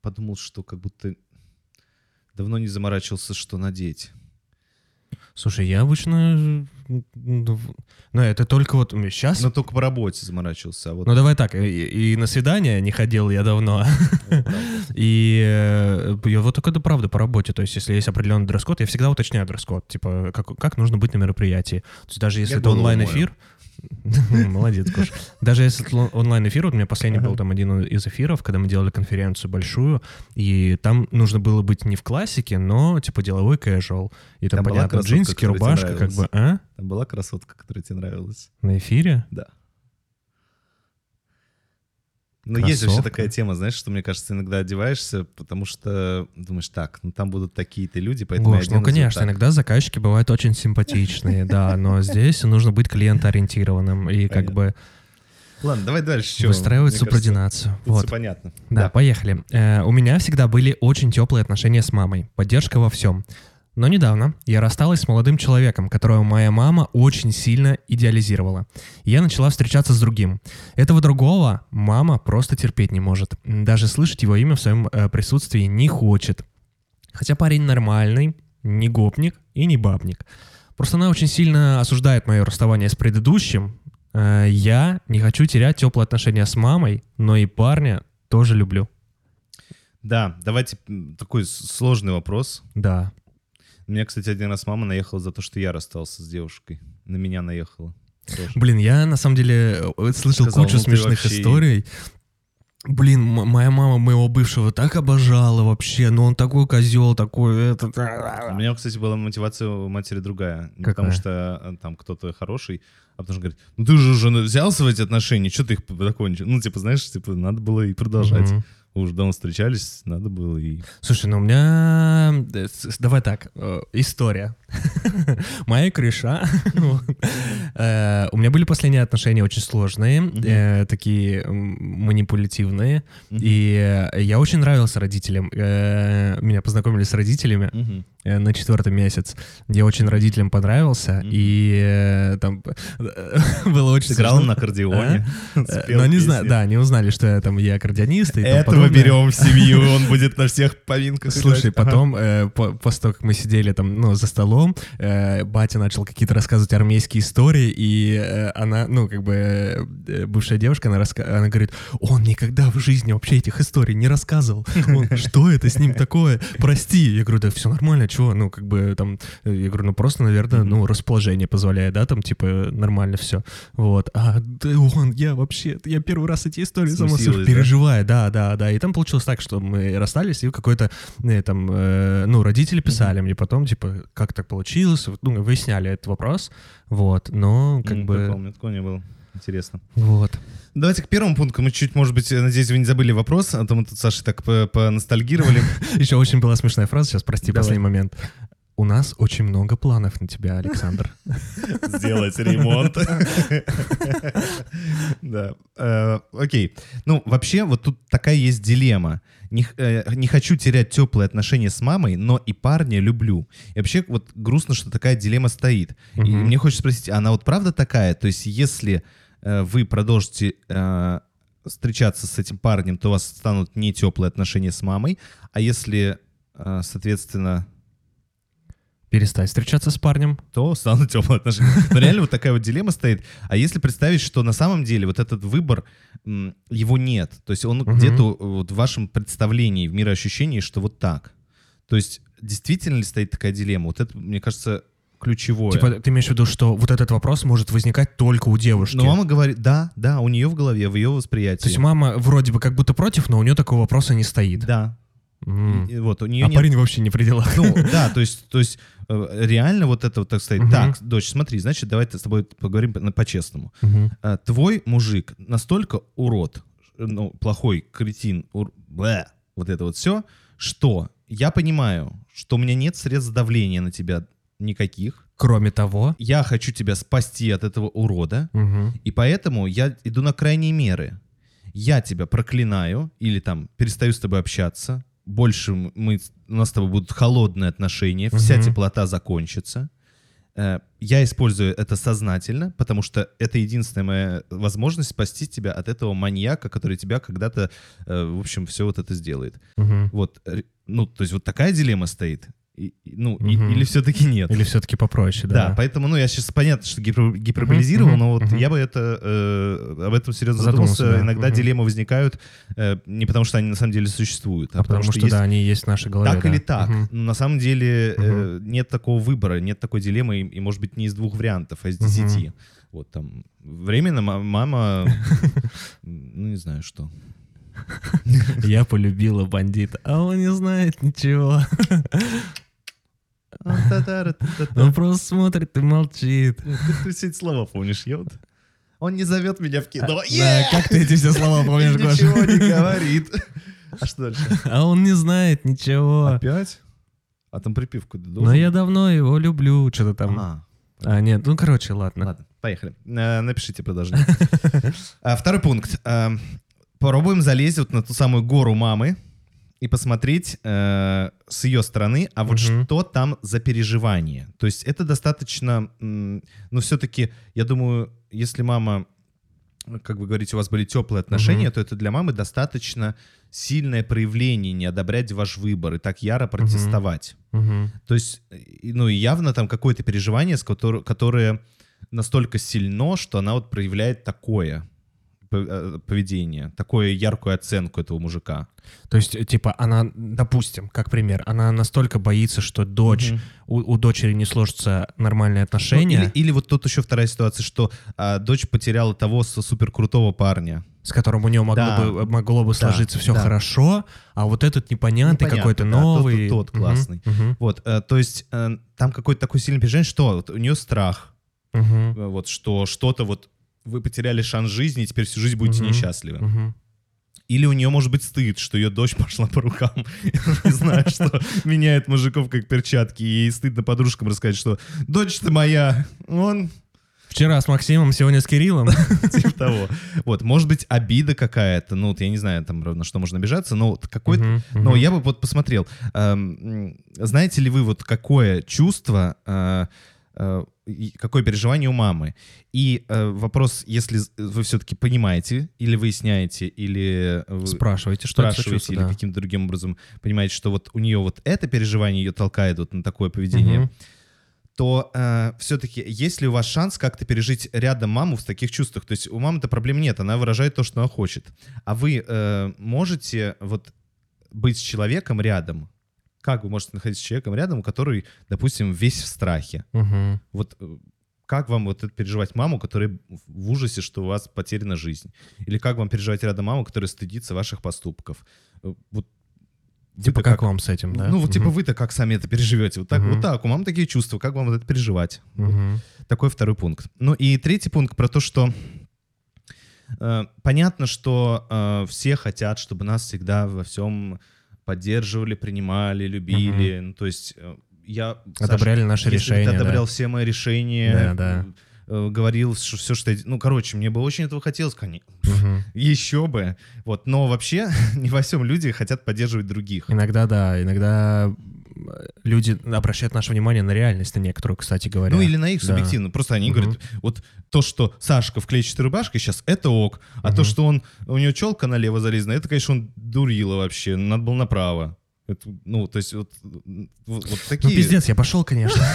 подумал, что как будто давно не заморачивался, что надеть. Слушай, я обычно... Ну, это только вот сейчас... Но только по работе заморачивался. А вот Ну, давай так, и, и на свидание не ходил я давно. И э, я вот только это правда по работе. То есть, если есть определенный дресс-код, я всегда уточняю дресс-код. Типа, как, как нужно быть на мероприятии. То есть, даже если это онлайн-эфир... Молодец, Гош. Даже если онлайн-эфир, вот у меня последний был там один из эфиров, когда мы делали конференцию большую, и там нужно было быть не в классике, но типа деловой casual. И там, Там понятно, джинсики, рубашка, как бы, а? Там была красотка, которая тебе нравилась. На эфире? Да. Ну, есть вообще такая тема, знаешь, что, мне кажется, иногда одеваешься, потому что думаешь, так, ну там будут такие-то люди, поэтому Гош, я ну конечно, так. иногда заказчики бывают очень симпатичные, да, но здесь нужно быть клиентоориентированным и как бы Ладно, давай дальше. выстраивать кажется, субординацию. Вот. понятно. Да, поехали. Э, У меня всегда были очень теплые отношения с мамой, поддержка во всем. Но недавно я рассталась с молодым человеком, которого моя мама очень сильно идеализировала. И Я начала встречаться с другим. Этого другого мама просто терпеть не может. Даже слышать его имя в своем э, присутствии не хочет. Хотя парень нормальный, не гопник и не бабник. Просто она очень сильно осуждает мое расставание с предыдущим. Э, Я не хочу терять теплые отношения с мамой, но и парня тоже люблю. Да, давайте такой сложный вопрос. Да. Меня, кстати, один раз мама наехала за то, что я расстался с девушкой. На меня наехала. тоже. Блин, я на самом деле э, слышал Сказал, кучу ну смешных вообще- историй. Блин, моя мама моего бывшего так обожала вообще, ну он такой козел, такой этот. У меня, кстати, была мотивация у матери другая. Какая? потому что э, там кто-то хороший, а потому что говорит, ну ты же уже взялся в эти отношения, что ты их закончил? Ну, типа, знаешь, типа, надо было и продолжать. Мгм. Уже давно встречались, надо было и... Слушай, ну у меня... э, Давай так, э, история. Моя крыша. Э, У меня были последние отношения очень сложные, такие манипулятивные. И я очень нравился родителям. Меня познакомили с родителями на четвертый месяц. Я очень родителям понравился. Мгм. И э, там было очень Сыграл смешно. на аккордеоне. Э, спел Ну, не знаю, да, они узнали, что я там, я аккордеонист. и Этого берем в семью, он будет на всех поминках Слушай, потом, э, по- после того, как мы сидели там, ну, за столом, э, батя начал какие-то рассказывать армейские истории, и э, она, ну, как бы, э, бывшая девушка, она, раска- она говорит, он никогда в жизни вообще этих историй не рассказывал. Он, что это с ним такое? Прости. Я говорю, да все нормально, чего? Ну, как бы, там, э, я говорю, ну, просто, наверное, ну, расположение позволяет, да, там, типа, нормально все. Вот. А, да он, я вообще, я первый раз эти истории сама Смутилась, да? переживаю, да, да, да. И там получилось так, что мы расстались, и какой-то, э, там, э, ну, родители писали мне потом, типа, как так получилось, ну, выясняли этот вопрос, вот, но, как М, бы, мне такого не было. Интересно. вот. Давайте к первому пункту. Мы чуть, может быть, надеюсь, вы не забыли вопрос, а то мы тут с Сашей так по- поностальгировали. Еще очень была смешная фраза, сейчас, прости, последний момент. У нас очень много планов на тебя, Александр. Сделать ремонт. Да. Э, Окей. Ну, вообще, вот тут такая есть дилемма. Не э, хочу терять теплые отношения с мамой, но и парня люблю. И вообще, вот грустно, что такая дилемма стоит. И мне хочется спросить, а она вот правда такая? То есть, если вы продолжите э, встречаться с этим парнем, то у вас станут не теплые отношения с мамой, а если, э, соответственно, Перестать встречаться с парнем. то станут теплые отношения. Но реально вот такая вот дилемма стоит. А если представить, что на самом деле вот этот выбор, его нет. То есть он Мгм. где-то вот в вашем представлении, в мироощущении, что вот так. То есть действительно ли стоит такая дилемма? Вот это, мне кажется, ключевое. Типа, ты имеешь в виду, что вот этот вопрос может возникать только у девушки? Но мама говорит, да, да, у нее в голове, в ее восприятии. То есть мама вроде бы как будто против, но у нее такого вопроса не стоит. Да. М. И вот у нее А нет парень вообще не при делах. Ну, да, то есть, то есть э, реально вот это вот так стоит. Мгм. Так, дочь, смотри, значит, давай с тобой поговорим по- по-честному. Мгм. А, Твой мужик настолько урод, ну, плохой кретин, ур- блэ, вот это вот все, что я понимаю, что у меня нет средств давления на тебя никаких. Кроме того... Я хочу тебя спасти от этого урода, Мгм. и поэтому я иду на крайние меры. Я тебя проклинаю или там перестаю с тобой общаться. Больше мы, у нас с тобой будут холодные отношения, вся Мгм. теплота закончится. Э, Я использую это сознательно, потому что это единственная моя возможность спасти тебя от этого маньяка, который тебя когда-то, э, в общем, все вот это сделает. Мгм. Вот, р- ну, то есть вот такая дилемма стоит. И- ну, и- Мгм. или все-таки нет. Или все-таки попроще, Да, да? поэтому, ну, я сейчас понятно, что гипер- гиперболизировал, мгм, но вот мгм. я бы это э, об этом серьезно Задумался, задумался. да, Иногда мгм. дилеммы возникают э, не потому, что они на самом деле существуют, а, А потому что, есть да, они есть в нашей голове. так да. или так. Но на самом деле э, нет такого выбора, нет такой дилеммы, и, и, может быть, не из двух вариантов, а из десяти. Вот там временно ма- мама, ну, не знаю что. Я полюбила бандита, а он не знает ничего. Он просто смотрит и молчит. Ты все эти слова помнишь, я вот... Он не зовет меня в кино. Да, как ты эти все слова помнишь, И Ничего Гоша? не говорит. А что дальше? А он не знает ничего. Опять? А там припивку ты должен? Но я давно его люблю, что-то там. А, А, нет, ну, короче, ладно. Ладно, поехали. Э, Напишите продолжение. А, Второй пункт. Э, Попробуем залезть вот на ту самую гору мамы и посмотреть э, с ее стороны, а вот Мгм. что там за переживание. То есть это достаточно, ну все-таки, я думаю, если мама, как вы говорите, у вас были теплые отношения, Мгм. то это для мамы достаточно сильное проявление не одобрять ваш выбор и так яро протестовать. Мгм. То есть, ну, и явно там какое-то переживание, с котор- которое настолько сильно, что она вот проявляет такое поведение, такую яркую оценку этого мужика. То есть, э, типа, она, допустим, как пример, она настолько боится, что дочь, Мгм. у, у дочери не сложатся нормальные отношения, Ну, или, или вот тут еще вторая ситуация, что а, дочь потеряла того супер крутого парня. с которым у нее могло, Да. бы, могло бы сложиться все да. хорошо, а вот этот непонятный, Непонятно, какой-то да, тот- новый. тот- тот Мгм, классный. мгм, Вот, э, то есть э, там какое-то такое сильное переживание, что вот у нее страх, э, вот что что-то вот вы потеряли шанс жизни и теперь всю жизнь будете Мгм. несчастливы. мгм. Или у нее может быть стыд, что ее дочь пошла по рукам. Не знаю, что меняет мужиков как перчатки. И ей стыдно подружкам рассказать, что дочь-то моя, он Вчера с Максимом, сегодня с Кириллом. типа того. Вот, может быть, обида какая-то. Ну, вот я не знаю, там, на что можно обижаться, но вот какой-то... Но я бы вот посмотрел. эм, Знаете ли вы вот какое чувство, э, какое переживание у мамы? И э, вопрос, если вы все-таки понимаете, или выясняете, или вы Спрашивайте, что спрашиваете, или да. каким-то другим образом понимаете, что вот у нее вот это переживание ее толкает вот на такое поведение, Мгм. то все-таки есть ли у вас шанс как-то пережить рядом маму в таких чувствах? То есть у мамы-то проблем нет, она выражает то, что она хочет. А вы э, можете вот быть с человеком рядом? Как вы можете находиться с человеком рядом, который, допустим, весь в страхе? Мгм. Вот э, как вам вот это переживать маму, которая в ужасе, что у вас потеряна жизнь? Или как вам переживать рядом маму, которая стыдится ваших поступков? Э, Вот Типа вы-то как вам с этим, да? Ну, вот типа Мгм. вы-то как сами это переживете? Вот так, Мгм. вот так, у мамы такие чувства, как вам вот это переживать? Вот Мгм. такой второй пункт. Ну и третий пункт про то, что э, понятно, что э, все хотят, чтобы нас всегда во всем поддерживали, принимали, любили. Ну, то есть э, я... Саша, Одобряли наши если бы решения, Ты да. одобрял все мои решения. Да, да. э, говорил, что все, что я... Ну, короче, мне бы очень этого хотелось, конечно. Мгм. Еще бы. Вот. Но вообще не во всем люди хотят поддерживать других. Иногда, да, иногда люди обращают наше внимание на реальность, на некоторую, кстати говоря. Ну или на их Да. субъективно. Просто они Мгм. говорят, вот то, что Сашка в клетчатой рубашке сейчас, это ок. А то, Мгм. что он, у него челка налево залезана, это, конечно, он дурила вообще. Надо было направо. Это, ну, то есть вот, вот, вот Ну, такие... пиздец, я пошел, конечно.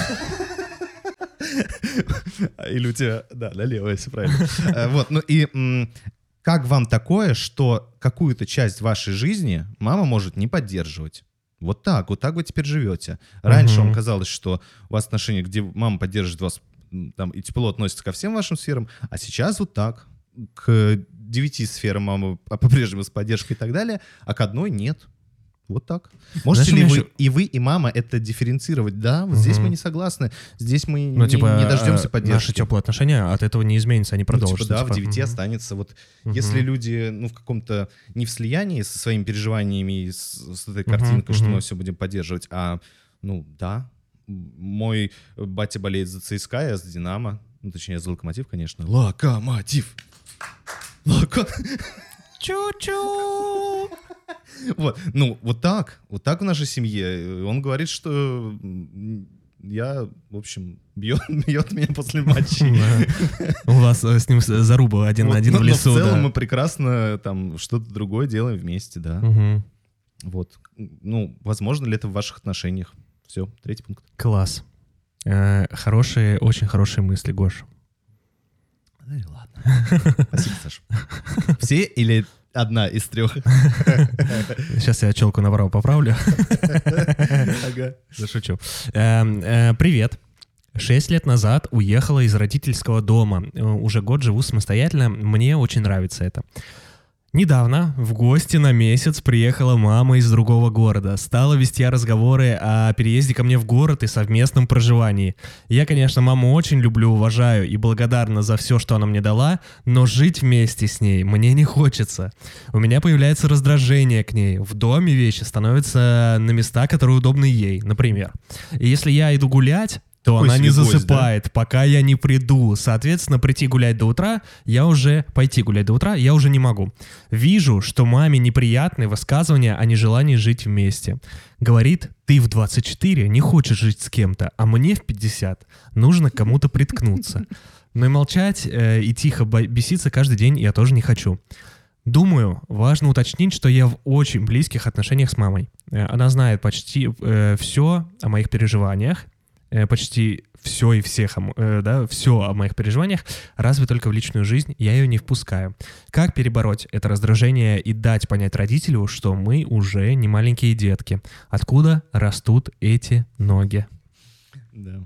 Или у тебя, да, налево, все правильно. Э, Вот, ну и как вам такое, что какую-то часть вашей жизни мама может не поддерживать? Вот так, вот так вы теперь живете. Раньше вам казалось, что у вас отношения, где мама поддерживает вас там, и тепло относится ко всем вашим сферам, а сейчас вот так. К девяти сферам мама по- по-прежнему с поддержкой и так далее, а к одной нет. Вот так. Можете Знаешь, ли вы, ещё- и вы, и мама это дифференцировать? Да, вот здесь Мгм. мы не согласны. Здесь мы Ну, не, типа, не дождемся э, поддержки. наши теплые отношения от этого не изменятся, они Ну, продолжатся. типа, да, в типа. 9 Мгм. останется. Вот Мгм. если люди, ну, в каком-то не в слиянии со своими переживаниями и с, с этой картинкой, что мгм. мы все будем поддерживать, а, ну, да, мой батя болеет за ЦСКА, я за Динамо. Ну, точнее, за Локомотив, конечно. Локомотив! Локо... Чу-чу! Вот, ну, вот так, вот так в нашей семье. Он говорит, что я, в общем, бьет, бьет меня после матчей. У вас э, с ним с- заруба один на один но- в но лесу. в целом мы прекрасно там что-то другое делаем вместе, да. Вот. Ну, возможно ли это в ваших отношениях? Все, третий пункт. Класс. Э, Хорошие, очень хорошие мысли, Гош. Ну и ладно. Спасибо, Саша. Все или одна из трех? Сейчас я челку направо поправлю. Ага. Да шучу. Эм, э, Привет. Шесть лет назад уехала из родительского дома. Э, Уже год живу самостоятельно. Мне очень нравится это. Недавно в гости на месяц приехала мама из другого города. Стала вести разговоры о переезде ко мне в город и совместном проживании. Я, конечно, маму очень люблю, уважаю и благодарна за все, что она мне дала, но жить вместе с ней мне не хочется. У меня появляется раздражение к ней. В доме вещи становятся на места, которые удобны ей, например. И если я иду гулять, то Такой она не гость, да? засыпает, пока я не приду. Соответственно, прийти гулять до утра, я уже... Пойти гулять до утра я уже не могу. Вижу, что маме неприятны высказывания о нежелании жить вместе. Говорит, ты в 24 не хочешь жить с кем-то, а мне в 50 нужно кому-то приткнуться. Но и молчать э, и тихо беситься каждый день я тоже не хочу. Думаю, важно уточнить, что я в очень близких отношениях с мамой. Э, Она знает почти все о моих переживаниях, э, почти все и всех, э, да, все о моих переживаниях, разве только в личную жизнь я ее не впускаю. Как перебороть это раздражение и дать понять родителю, что мы уже не маленькие детки? Откуда растут эти ноги? Да.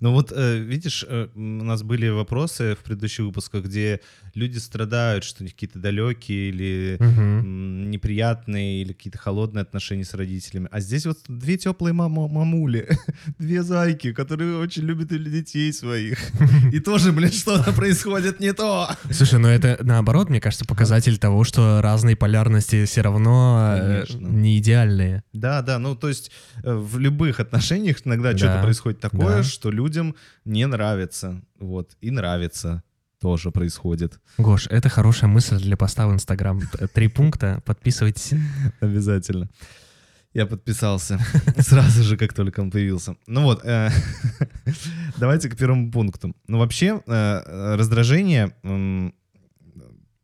Ну вот, э, видишь, э, у нас были вопросы в предыдущих выпусках, где люди страдают, что у них какие-то далекие или м, неприятные или какие-то холодные отношения с родителями. А здесь вот две теплые мама- мамули, две зайки, которые очень любят или детей своих. И тоже, блин, что-то происходит не то. Слушай, ну это наоборот, мне кажется, показатель того, что разные полярности все равно э, Конечно. не идеальные. Да, да, ну то есть э, в любых отношениях иногда Да, что-то происходит такое, да. что людям не нравится. Вот, и нравится тоже происходит. Гош, это хорошая мысль для поста в Инстаграм. Три пункта, подписывайтесь. Обязательно. Я подписался сразу же, как только он появился. Ну вот, э, давайте к первому пункту. Ну вообще, э, раздражение,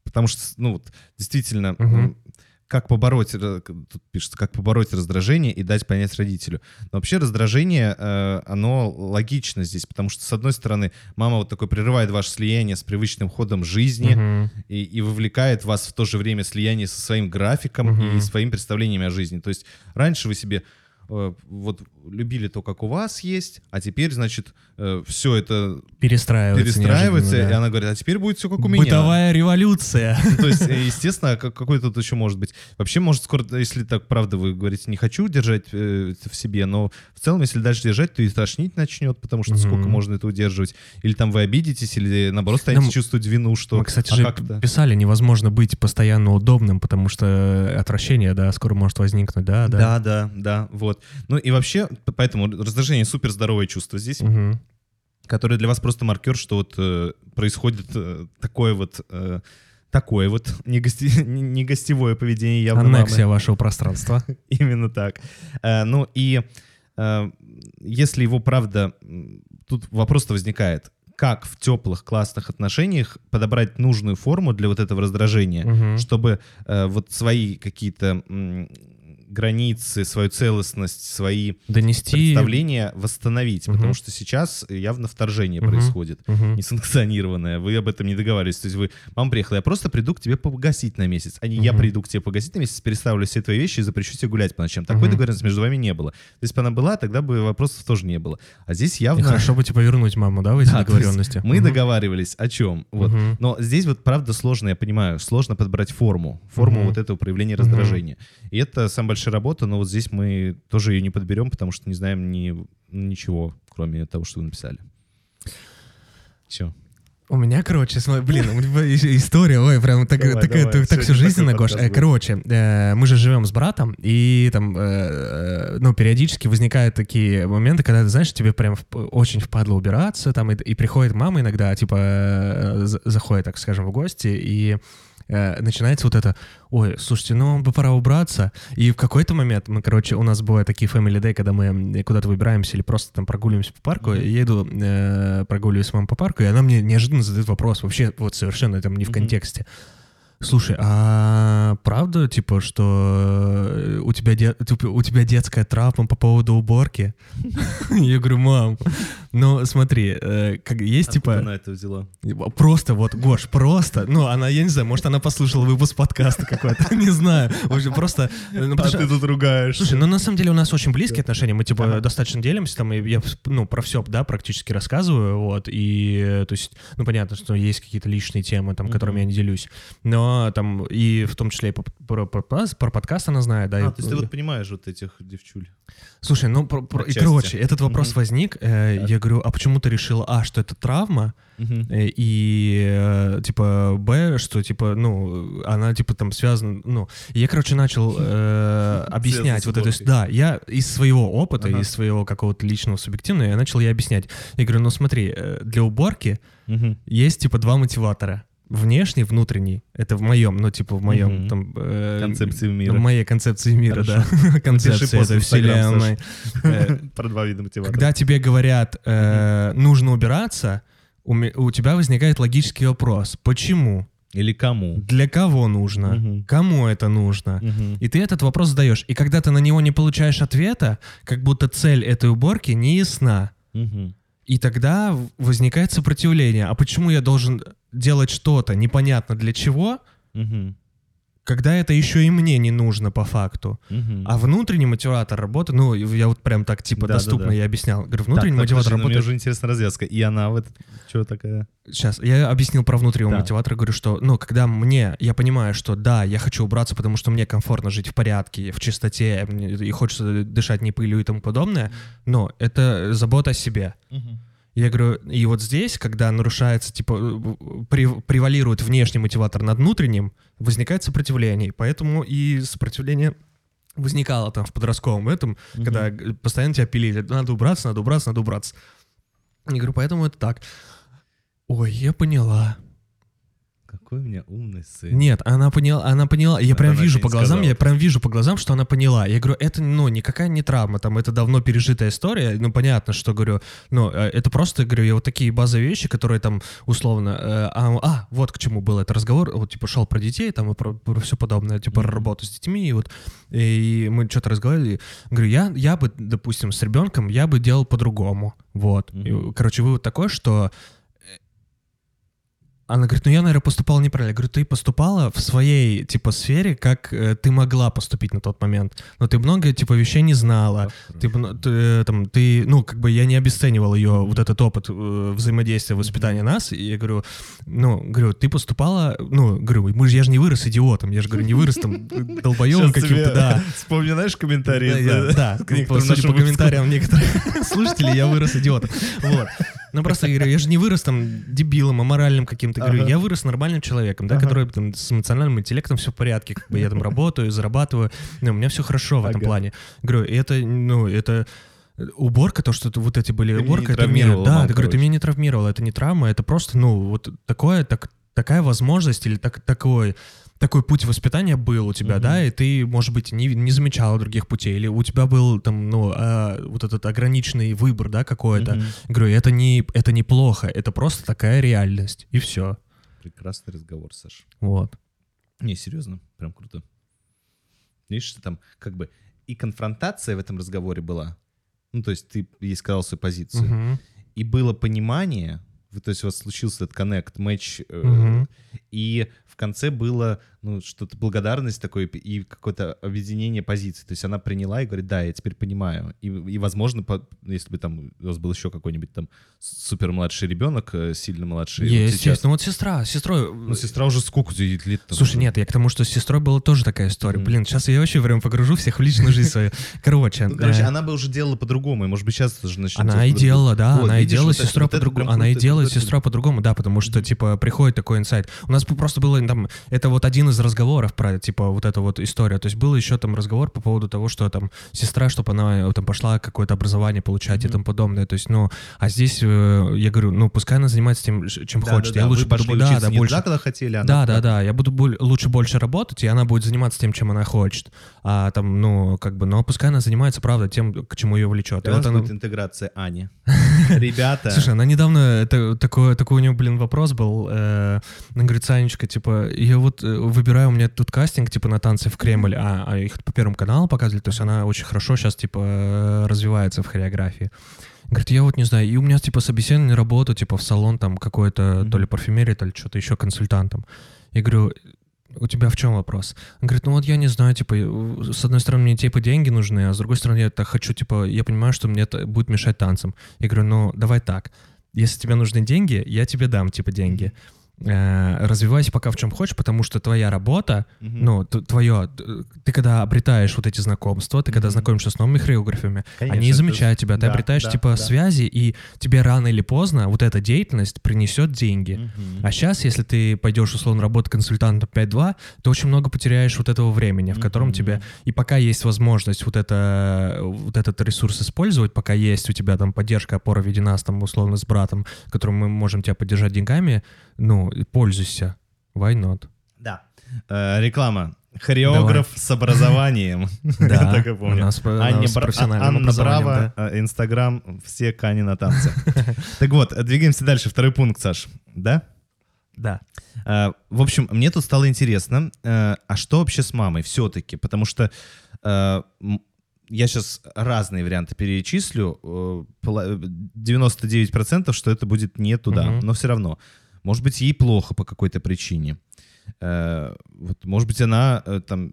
потому что, ну вот, действительно. Как побороть, тут пишется, как побороть раздражение и дать понять родителю. Но вообще раздражение, э, оно логично здесь, потому что, с одной стороны, мама вот такой прерывает ваше слияние с привычным ходом жизни, Мгм. и, и вовлекает вас в то же время слияние со своим графиком Мгм. и своим представлениями о жизни. То есть раньше вы себе вот любили то, как у вас есть, а теперь, значит, все это Перестраивается. перестраивается, неожиданно, и да. она говорит, а теперь будет все как у меня. Бытовая революция. Ну, То есть, э, естественно, как- какой тут еще может быть? Вообще, может, скоро, если так правда вы говорите, не хочу держать э, это в себе, но в целом, если дальше держать, то и тошнить начнет, потому что сколько можно это удерживать? Или там вы обидитесь, или наоборот станете Нам- чувствовать вину, что... Мы, кстати а же писали, невозможно быть постоянно удобным, потому что отвращение, да, скоро может возникнуть, да, да. Да, да, да, вот. Ну и вообще, поэтому раздражение супер здоровое чувство здесь, Мгм. которое для вас просто маркер, что вот э, происходит э, такое вот э, такое вот негости- не гостевое поведение явно мамы. Аннексия вашего пространства. Именно так. Э, ну и э, если его правда, тут вопрос-то возникает, как в теплых классных отношениях подобрать нужную форму для вот этого раздражения, чтобы э, вот свои какие-то границы, свою целостность, свои Донести... представления восстановить, Мгм. потому что сейчас явно вторжение Мгм. происходит Мгм. несанкционированное. Вы об этом не договаривались. То есть вы, мама приехала, я просто приду к тебе погасить на месяц, а не я Мгм. приду к тебе погасить на месяц, переставлю все твои вещи и запрещу тебе гулять по ночам. Такой Мгм. договоренности между вами не было. Если бы она была, тогда бы вопросов тоже не было. А здесь И явно... хорошо бы типа вернуть маму, да, в эти Да, то есть договоренности. Мы Мгм. договаривались о чем? Вот. Мгм. Но здесь вот правда сложно, я понимаю, сложно подобрать форму, форму Мгм. вот этого проявления раздражения. И это самая большая работа, но вот здесь мы тоже ее не подберем, потому что не знаем ни, ничего, кроме того, что вы написали. Все. У меня, короче, смотри, блин, история, ой, прям так, Давай, так, давай, так, так всю жизнь, Гош. Э. Короче, э, мы же живем с братом, и там, э, ну, периодически возникают такие моменты, когда, ты знаешь, тебе прям в- очень впадло убираться, там, и, и приходит мама иногда, типа, э, за- заходит, так скажем, в гости, и э, начинается вот это, ой, слушайте, ну, бы пора убраться. И в какой-то момент мы, короче, у нас бывают такие family day, когда мы куда-то выбираемся или просто там прогуливаемся по парку, и я иду, э, прогуливаюсь с мамой по парку, и она мне неожиданно задает вопрос, вообще вот совершенно там не в Мгм. контексте. Слушай, а правда, типа, что э, у тебя, де- типа, у тебя детская травма по поводу уборки? Я говорю, мам, ну смотри, э, как есть типа... она это взяла? Просто вот, Гош, просто, ну, она, я не знаю, может, она послушала выпуск подкаста какой-то, не знаю. В общем, просто... ну, потому А что- ты тут ругаешь. Слушай, ну на самом деле у нас очень близкие отношения, мы типа Ага. достаточно делимся, там, и я ну, про все, да, практически рассказываю, вот, и, э, то есть, ну, понятно, что есть какие-то личные темы, там, которыми я не делюсь, но там, и в том числе и по- про, про, про- про подкаст она знает, да. А, и- то есть ты вот понимаешь вот этих девчуль. Слушай, ну, про- про- и, короче, этот вопрос Мгм. возник, э, Так. я говорю, а почему ты решила, а, что это травма, Мгм. Э, И, э, типа, Б, что, типа, ну, она, типа, там связана, ну, и я, короче, начал э, объяснять вот это, да, я из своего опыта, Ага. из своего какого-то личного субъективного, я начал ей объяснять. Я говорю, ну, смотри, э, для уборки Мгм. есть, типа, два мотиватора. Внешний, внутренний. Это в моем, ну, типа, в моем, Мгм. там... э, Концепции мира. В моей концепции мира, Хорошо. да. Концепция этой вселенной. Э, Про два вида мотиватора. когда тебе говорят, э, нужно убираться, у, у тебя возникает логический вопрос. Почему? Или кому? Для кого нужно? Мгм. Кому это нужно? Мгм. И ты этот вопрос задаешь. И когда ты на него не получаешь ответа, как будто цель этой уборки не ясна. Мгм. И тогда возникает сопротивление. А почему я должен делать что-то непонятно для чего, Мгм. Когда это еще и мне не нужно по факту? Мгм. А внутренний мотиватор работы, ну, я вот прям так типа Да, да, доступно да. я объяснял. Говорю, Так, внутренний так, мотиватор подожди, ну, мне уже интересна развязка. И она в этот... Что такая? Сейчас, я объяснил про внутреннего Да. мотиватора, говорю, что, ну, когда мне, я понимаю, что да, я хочу убраться, потому что мне комфортно жить в порядке, в чистоте, и хочется дышать не пылью и тому подобное, но это забота о себе. Я говорю, и вот здесь, когда нарушается, типа, э, превалирует внешний мотиватор над внутренним, возникает сопротивление, и поэтому и сопротивление возникало там в подростковом этом, Мгм. когда постоянно тебя пилили, надо убраться, надо убраться, надо убраться. Я говорю, поэтому это так. Ой, я поняла. Какой у меня умный сын. Нет, она поняла, она поняла. Я Она прям вижу по глазам, сказала. я прям вижу по глазам, что она поняла. Я говорю, это, ну, никакая не травма, там, это давно пережитая история. Ну, понятно, что, говорю, ну, э, это просто, говорю, я вот такие базовые вещи, которые там, условно, э, а, а, вот к чему был этот разговор, вот, типа, шел про детей, там, и про, все подобное, типа, Мгм. работу с детьми, и вот, и мы что-то разговаривали, говорю, я, я бы, допустим, с ребенком, я бы делал по-другому, вот. И, Мгм. короче, вывод такой, что она говорит, ну я, наверное, поступала неправильно. Я говорю, ты поступала в своей, типа, сфере, как э, ты могла поступить на тот момент. Но ты много, типа, вещей не знала. Ты, б- ты, э, там, ты, ну, как бы я не обесценивал ее, вот этот опыт э, взаимодействия, воспитания нас. И я говорю, ну, говорю, ты поступала, ну, говорю, мы же, я же не вырос идиотом. Я же, говорю, не вырос там Сейчас каким-то, да. Вспомни, знаешь, комментарии. Да, да, ну, некоторым судя по комментариям некоторых слушателей, я вырос идиотом. Вот. Ну просто я говорю, я же не вырос там дебилом, аморальным каким-то. Говорю, я вырос нормальным человеком, да, который там, с эмоциональным интеллектом все в порядке, как бы я там работаю, зарабатываю, ну, у меня все хорошо в этом плане. Говорю, это, ну, это уборка, то, что вот эти были Ты уборка, это меня, да, мам, ты, говорю, ты меня не травмировал, это не травма, это просто, ну, вот такое, так, такая возможность или так, такой такой путь воспитания был у тебя, Мгм. да, и ты, может быть, не, не замечал других путей, или у тебя был там, ну, а, вот этот ограниченный выбор, да, какой-то. Мгм. Говорю, это не, это неплохо, это просто такая реальность, и все. Прекрасный разговор, Саш. Вот. Не, серьезно, прям круто. Видишь, что там как бы и конфронтация в этом разговоре была. Ну, то есть ты ей сказал свою позицию. Мгм. И было понимание, то есть у вас случился этот коннект, матч, э, Мгм. и в конце было, ну, что-то благодарность такой и какое-то объединение позиций. То есть она приняла и говорит, да, я теперь понимаю. И, и возможно, по- если бы там у вас был еще какой-нибудь там супер младший ребенок, э, сильно младший. вот Есть, сейчас- есть. Ну вот сестра, сестрой... Ну, сестра уже сколько лет Слушай, нет, я к тому, что с сестрой была тоже такая история. Блин, сейчас я вообще прям погружу всех в личную жизнь свою. Короче, Ну, короче, э, она бы уже делала по-другому, и, может быть, сейчас тоже начнет. Она и делала, да, Вот, она и делала вот сестрой вот по-другому. Она и это- сестрой по-другому, да, потому что, типа, приходит такой инсайт. У нас просто было там, это вот один из разговоров про, типа, вот эту вот историю. То есть был еще там разговор по поводу того, что там сестра, чтобы она э, там пошла какое-то образование получать и тому подобное. То есть, ну, а здесь э, я говорю, ну, пускай она занимается тем, чем хочет. Я лучше пошли буду, да, да, больше. туда, куда хотели, а Да, да, да. Я буду боль- лучше больше работать, и она будет заниматься тем, чем она хочет. А там, ну, как бы, но пускай она занимается, правда, тем, к чему ее влечет. И И вот она... будет интеграция Ани. Ребята, Слушай, она недавно, это, такой, такой у нее, блин, вопрос был. э, она говорит, Санечка, типа, я вот э, выбираю, у меня тут кастинг, типа, на танцы в Кремль, а, а их по Первому каналу показывали, то есть она очень хорошо сейчас, типа, э, развивается в хореографии. Говорит, я вот не знаю, и у меня, типа, собеседование на работу, типа, в салон там какой-то, Мгм. то ли парфюмерии, то ли что-то еще консультантом. Я говорю, у тебя в чем вопрос? Он говорит, ну вот я не знаю, типа, э, с одной стороны мне типа деньги нужны, а с другой стороны я так хочу, типа, я понимаю, что мне это будет мешать танцам. Я говорю, ну давай так, если тебе нужны деньги, я тебе дам, типа, деньги. Э, Развивайся пока в чем хочешь, потому что твоя работа, Мгм. ну, твое, ты когда обретаешь вот эти знакомства, ты когда Мгм. знакомишься с новыми хореографами, Конечно, они замечают тебя, ты да, обретаешь, да, типа, да. связи, и тебе рано или поздно вот эта деятельность принесет деньги. Мгм. А сейчас, если ты пойдешь, условно, работать консультантом 5-2, ты очень много потеряешь вот этого времени, в котором Мгм. тебе... И пока есть возможность вот, это, вот этот ресурс использовать, пока есть у тебя там поддержка, опора в виде нас, там, условно, с братом, которым мы можем тебя поддержать деньгами, ну, пользуйся. Why not? Да. Э, Реклама. Хореограф с образованием. Да, Так у помню. нас, у Аня нас Бра- Анна Браво, э, Инстаграм, все Кани на танцы. Так вот, двигаемся дальше. Второй пункт, Саш. Да? Да. Э, В общем, мне тут стало интересно, э, а что вообще с мамой все-таки? Потому что я сейчас разные варианты перечислю. э, пола- 99% что это будет не туда, Мгм. но все равно. Может быть, ей плохо по какой-то причине. Э, Вот, может быть, она э, там...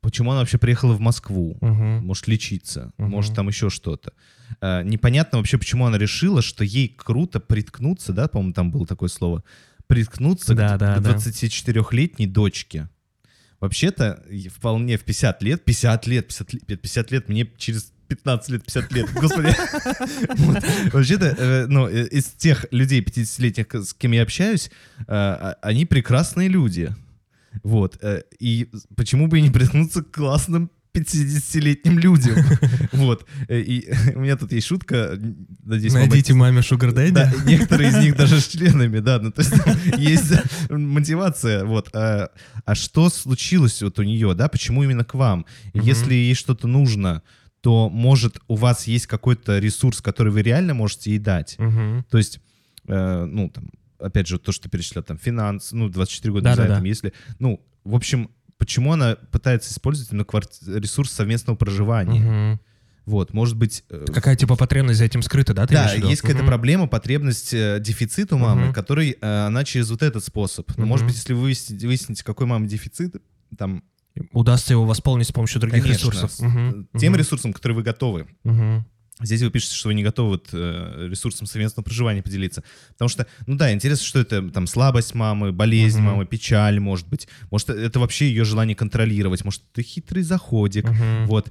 Почему она вообще приехала в Москву? Мгм. Может лечиться, Мгм. может там еще что-то. Э, Непонятно вообще, почему она решила, что ей круто приткнуться, да, по-моему, там было такое слово, приткнуться Да, к, да, к да. 24-летней дочке. Вообще-то вполне в 50 лет, 50 лет, 50 лет, 50 лет, мне через 15 лет, 50 лет, господи. Вообще-то, э, ну, э, из тех людей 50-летних, к- с кем я общаюсь, э, а- они прекрасные люди. Вот. И почему бы и не приткнуться к классным 50-летним людям? Вот. И у меня тут есть шутка. Надеюсь, мама Найдите маме Sugar Daddy. да, некоторые из них даже с членами, да, ну то есть есть мотивация, вот. А, а что случилось вот у нее, да, почему именно к вам? Если ей что-то нужно, то, может, у вас есть какой-то ресурс, который вы реально можете ей дать? Мгм. То есть, э, ну, там, опять же, то, что ты перечислял, там, финанс, ну, 24 года, не знаю, Да-да-да. там, если, ну, в общем, почему она пытается использовать именно кварти- ресурс совместного проживания? Мгм. Вот, может быть... э, Какая типа потребность за этим скрыта, да? ты да, есть какая-то Мгм. проблема, потребность, э, дефицит у мамы, Мгм. который э, она через вот этот способ. Но, может быть, если вы выясните, выясните, какой мамы дефицит, там, Удастся его восполнить с помощью других конечно, ресурсов. с- Мгм. тем Мгм. ресурсом, который вы готовы. Мгм. Здесь вы пишете, что вы не готовы вот, э, ресурсом совместного проживания поделиться. Потому что, ну да, интересно, что это там слабость мамы, болезнь Мгм. мамы, печаль, может быть. Может, это вообще ее желание контролировать. Может, это хитрый заходик. Мгм. Вот.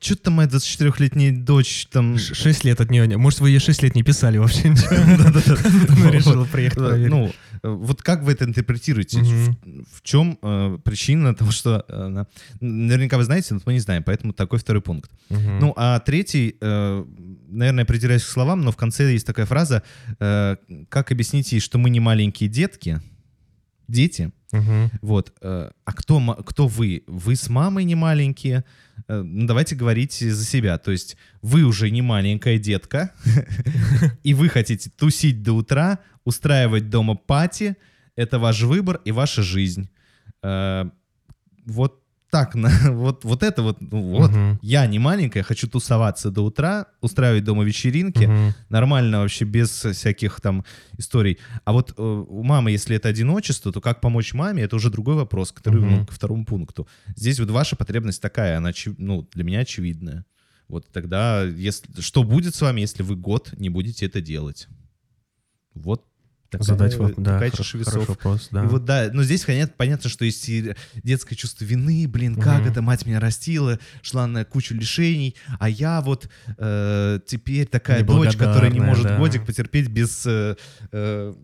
Что-то моя 24-летняя дочь там... Шесть лет от нее. не- Может, вы ей шесть лет не писали вообще ничего? Решила приехать Э. Ну, э, вот как вы это интерпретируете? В, чем э, причина того, что э. Наверняка вы знаете, но мы не знаем, поэтому такой второй пункт. Ну, а третий, э, наверное, определяюсь к словам, но в конце есть такая фраза, э, как объяснить ей, что мы не маленькие детки, дети, Мгм. вот, э, а кто, кто вы? Вы с мамой не маленькие? Э, ну, давайте говорить за себя. То есть вы уже не маленькая детка, и вы хотите тусить до утра, устраивать дома пати. Это ваш выбор и ваша жизнь. Э, Вот так, вот, вот это вот, ну, вот, Мгм. я не маленькая, хочу тусоваться до утра, устраивать дома вечеринки, Мгм. нормально вообще, без всяких там историй. А вот э, у мамы, если это одиночество, то как помочь маме, это уже другой вопрос, который Мгм. ну, ко второму пункту. Здесь вот ваша потребность такая, она ну, для меня очевидная. Вот тогда, если, что будет с вами, если вы год не будете это делать? Вот такая, Задать вопрос, да, хороший весов. вопрос, да. И вот да, но здесь понятно, понятно, что есть и детское чувство вины, блин, как Мгм. это мать меня растила, шла на кучу лишений, а я вот э, теперь такая дочь, которая не может да. годик потерпеть без э, э,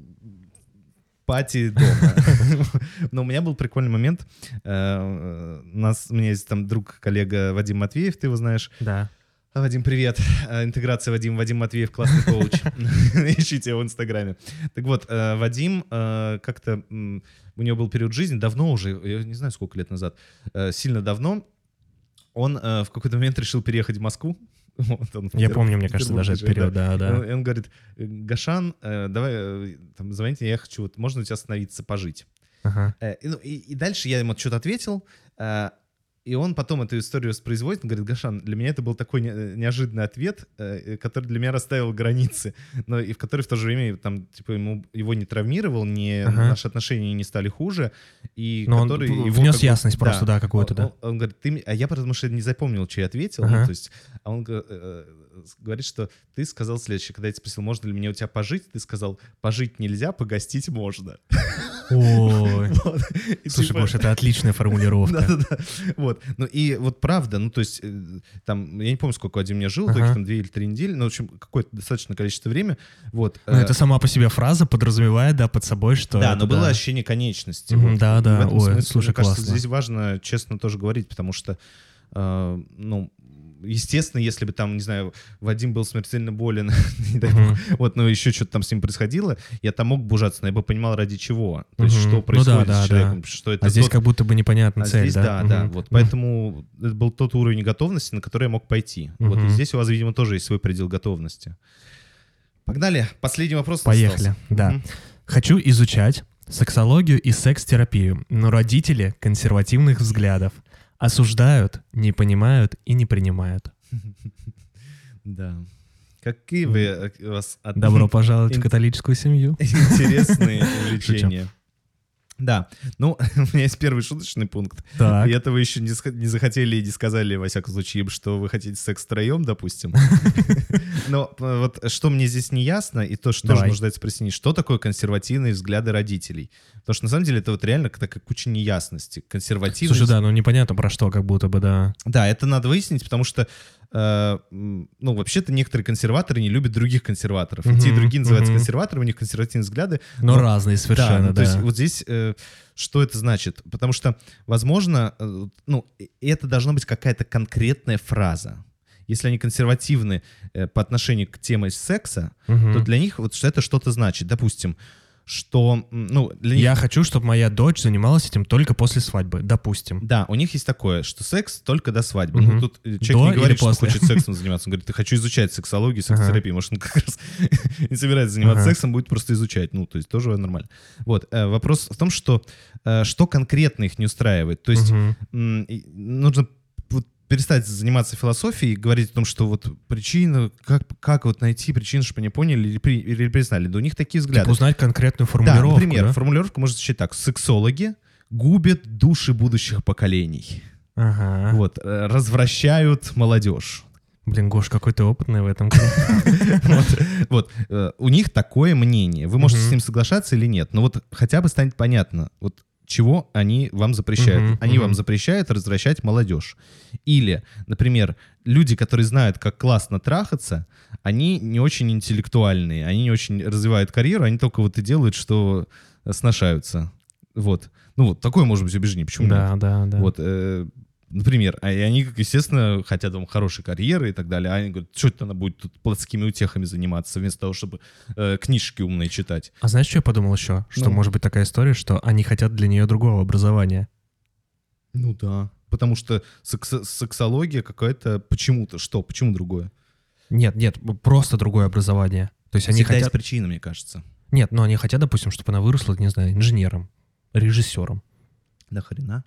пати дома. Но у меня был прикольный момент. Э, У нас, у меня есть там друг, коллега Вадим Матвеев, ты его знаешь. Да. Вадим, привет. Э, Интеграция Вадим. Вадим Матвеев, классный коуч. Ищите его в Инстаграме. Так вот, э, Вадим э, как-то... У него был период жизни, давно уже, я не знаю, сколько лет назад, сильно давно, он в какой-то момент решил переехать в Москву. Вот он Я помню, мне кажется, даже этот период, да, да. он, и он говорит, «Э, Гашан, давай, там, звоните, я хочу, вот, можно у тебя остановиться, пожить? Ага. И, ну, и, и дальше я ему что-то ответил, и он потом эту историю воспроизводит, он говорит, Гашан, для меня это был такой не- неожиданный ответ, э, который для меня расставил границы, но и в который в то же время там, типа, ему, его не травмировал, не, Ага. наши отношения не стали хуже, и Но он который... п- его внес как ясность просто, да, какую-то, да. Он, он- он говорит, ты, а я потому что не запомнил, что я ответил, ну, Ага. то есть, а он г- э, говорит, что ты сказал следующее, когда я тебя спросил, можно ли мне у тебя пожить, ты сказал, пожить нельзя, погостить можно. Ой. Вот. Слушай, типа- Гош, это отличная формулировка. Да-да-да. Вот. Ну и вот правда, ну то есть э, там, я не помню, сколько Вадим мне жил, Ага. только там две или три недели, ну в общем, какое-то достаточное количество времени. Вот. Ну, э, это сама по себе фраза подразумевает, да, под собой, что да, это, но было да. ощущение конечности. Мгм, Вот. да, И да. в этом Ой, смысле, слушай, мне кажется, классно. здесь важно честно тоже говорить, потому что, э, ну, естественно, если бы там, не знаю, Вадим был смертельно болен, вот, но еще что-то там с ним происходило, я там мог бы ужаться, но я бы понимал, ради чего. То есть, что Ну происходит да, да, с человеком, да. что это А здесь как будто бы непонятна а цель, здесь, да, да, Мгм. вот. Поэтому это был тот уровень готовности, на который я мог пойти. Вот и здесь у вас, видимо, тоже есть свой предел готовности. Погнали. Последний вопрос. Поехали, остался. да. Хочу изучать сексологию и секс-терапию, но родители консервативных взглядов осуждают, не понимают и не принимают. Да. Какие вы э, вас Добро пожаловать в католическую семью. интересные увлечения. Да, ну, у меня есть первый шуточный пункт. Так. И вы еще не, не захотели и не сказали, во всяком случае, им, что вы хотите секс втроем, допустим. Но э, вот что мне здесь не ясно, и то, что тоже Давай. нуждается прояснить, что такое консервативные взгляды родителей? Потому что на самом деле это вот реально такая куча неясности. Консервативность. Слушай, да, ну непонятно про что, как будто бы, да. Да, это надо выяснить, потому что, э, ну, вообще-то некоторые консерваторы не любят других консерваторов. И те, и другие называются мгм. консерваторами, у них консервативные взгляды. Но Ну, разные Да, совершенно, ну, да. то есть вот здесь э, что это значит? Потому что, возможно, э, ну, это должна быть какая-то конкретная фраза. Если они консервативны э, по отношению к теме секса, Мгм. то для них вот это что-то значит. Допустим, что, ну, для них... Я хочу, чтобы моя дочь занималась этим только после свадьбы, допустим. Да, у них есть такое, что секс только до свадьбы. Мгм. Ну, тут э, До человек не или говорит, что хочет сексом заниматься. Он говорит, ты хочу изучать сексологию, сексотерапию. Может, он как раз не собирается заниматься Ага. сексом, будет просто изучать. Ну, то есть тоже нормально. Вот. э, Вопрос в том, что э, что конкретно их не устраивает. То есть и нужно перестать заниматься философией и говорить о том, что вот причина, как, как вот найти причину, чтобы они поняли или, при- или признали. Да у них такие взгляды. Типа узнать конкретную Да, формулировку, например, да? формулировка может звучать так. Сексологи губят души будущих поколений. Ага. Вот, э, развращают молодежь. Блин, Гош, какой ты опытный в этом. Вот, э, у них такое мнение. Вы можете с ним соглашаться или нет, но вот хотя бы станет понятно, вот чего они вам запрещают. Мгм, Они мгм. вам запрещают развращать молодежь. Или, например, люди, которые знают, как классно трахаться, они не очень интеллектуальные, они не очень развивают карьеру, они только вот и делают, что сношаются. Вот. Ну вот, такое может быть убеждение. Почему нет? Да, да, да. Вот, э, например, а и они, естественно, хотят там хорошей карьеры и так далее, а они говорят, что это она будет тут плотскими утехами заниматься, вместо того, чтобы э, книжки умные читать. А знаешь, что я подумал еще? Что Ну. может быть такая история, что они хотят для нее другого образования. Ну да. Потому что секс- сексология какая-то почему-то, что, почему другое? Нет, нет, просто другое образование. То есть они Всегда есть хотят... причина, мне кажется. Нет, но они хотят, допустим, чтобы она выросла, не знаю, инженером, режиссером. Да хрена.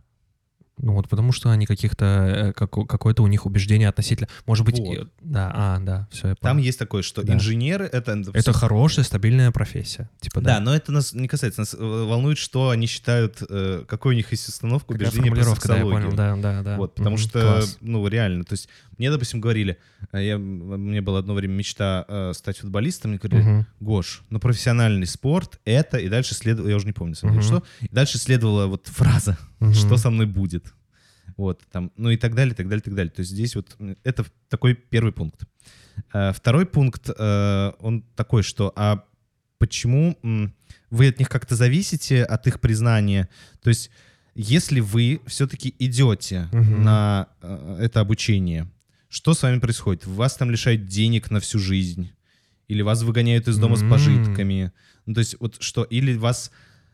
Ну вот потому что они каких-то, э, како- какое-то у них убеждение относительно... Может быть, Вот. и- да, а, да, все, я Там есть такое, что Да. инженеры — это... Это хорошая, стабильная профессия. Типа, Да, да. но это нас не касается. Нас э, волнует, что они считают, э, какой у них есть установка Какая убеждения про формулировка, да, я сексологию. понял, да, да, да. Вот, потому Мгм, что, класс. ну, реально, то есть мне, допустим, говорили, я, мне было одно время мечта э, стать футболистом, мне говорили, Мгм. Гош, ну, профессиональный спорт — это, и дальше следовало, я уже не помню, Мгм. что, и дальше следовала вот фраза, Мгм. что со мной будет. Вот, там, ну и так далее, так далее, так далее. То есть здесь вот это такой первый пункт. Э, Второй пункт, э, он такой, что, а почему вы от них как-то зависите, от их признания? То есть если вы все-таки идете Мгм. на э, это обучение, что с вами происходит? Вас там лишают денег на всю жизнь? Или вас выгоняют из дома с М. пожитками? Ну, то есть вот что? Или вас...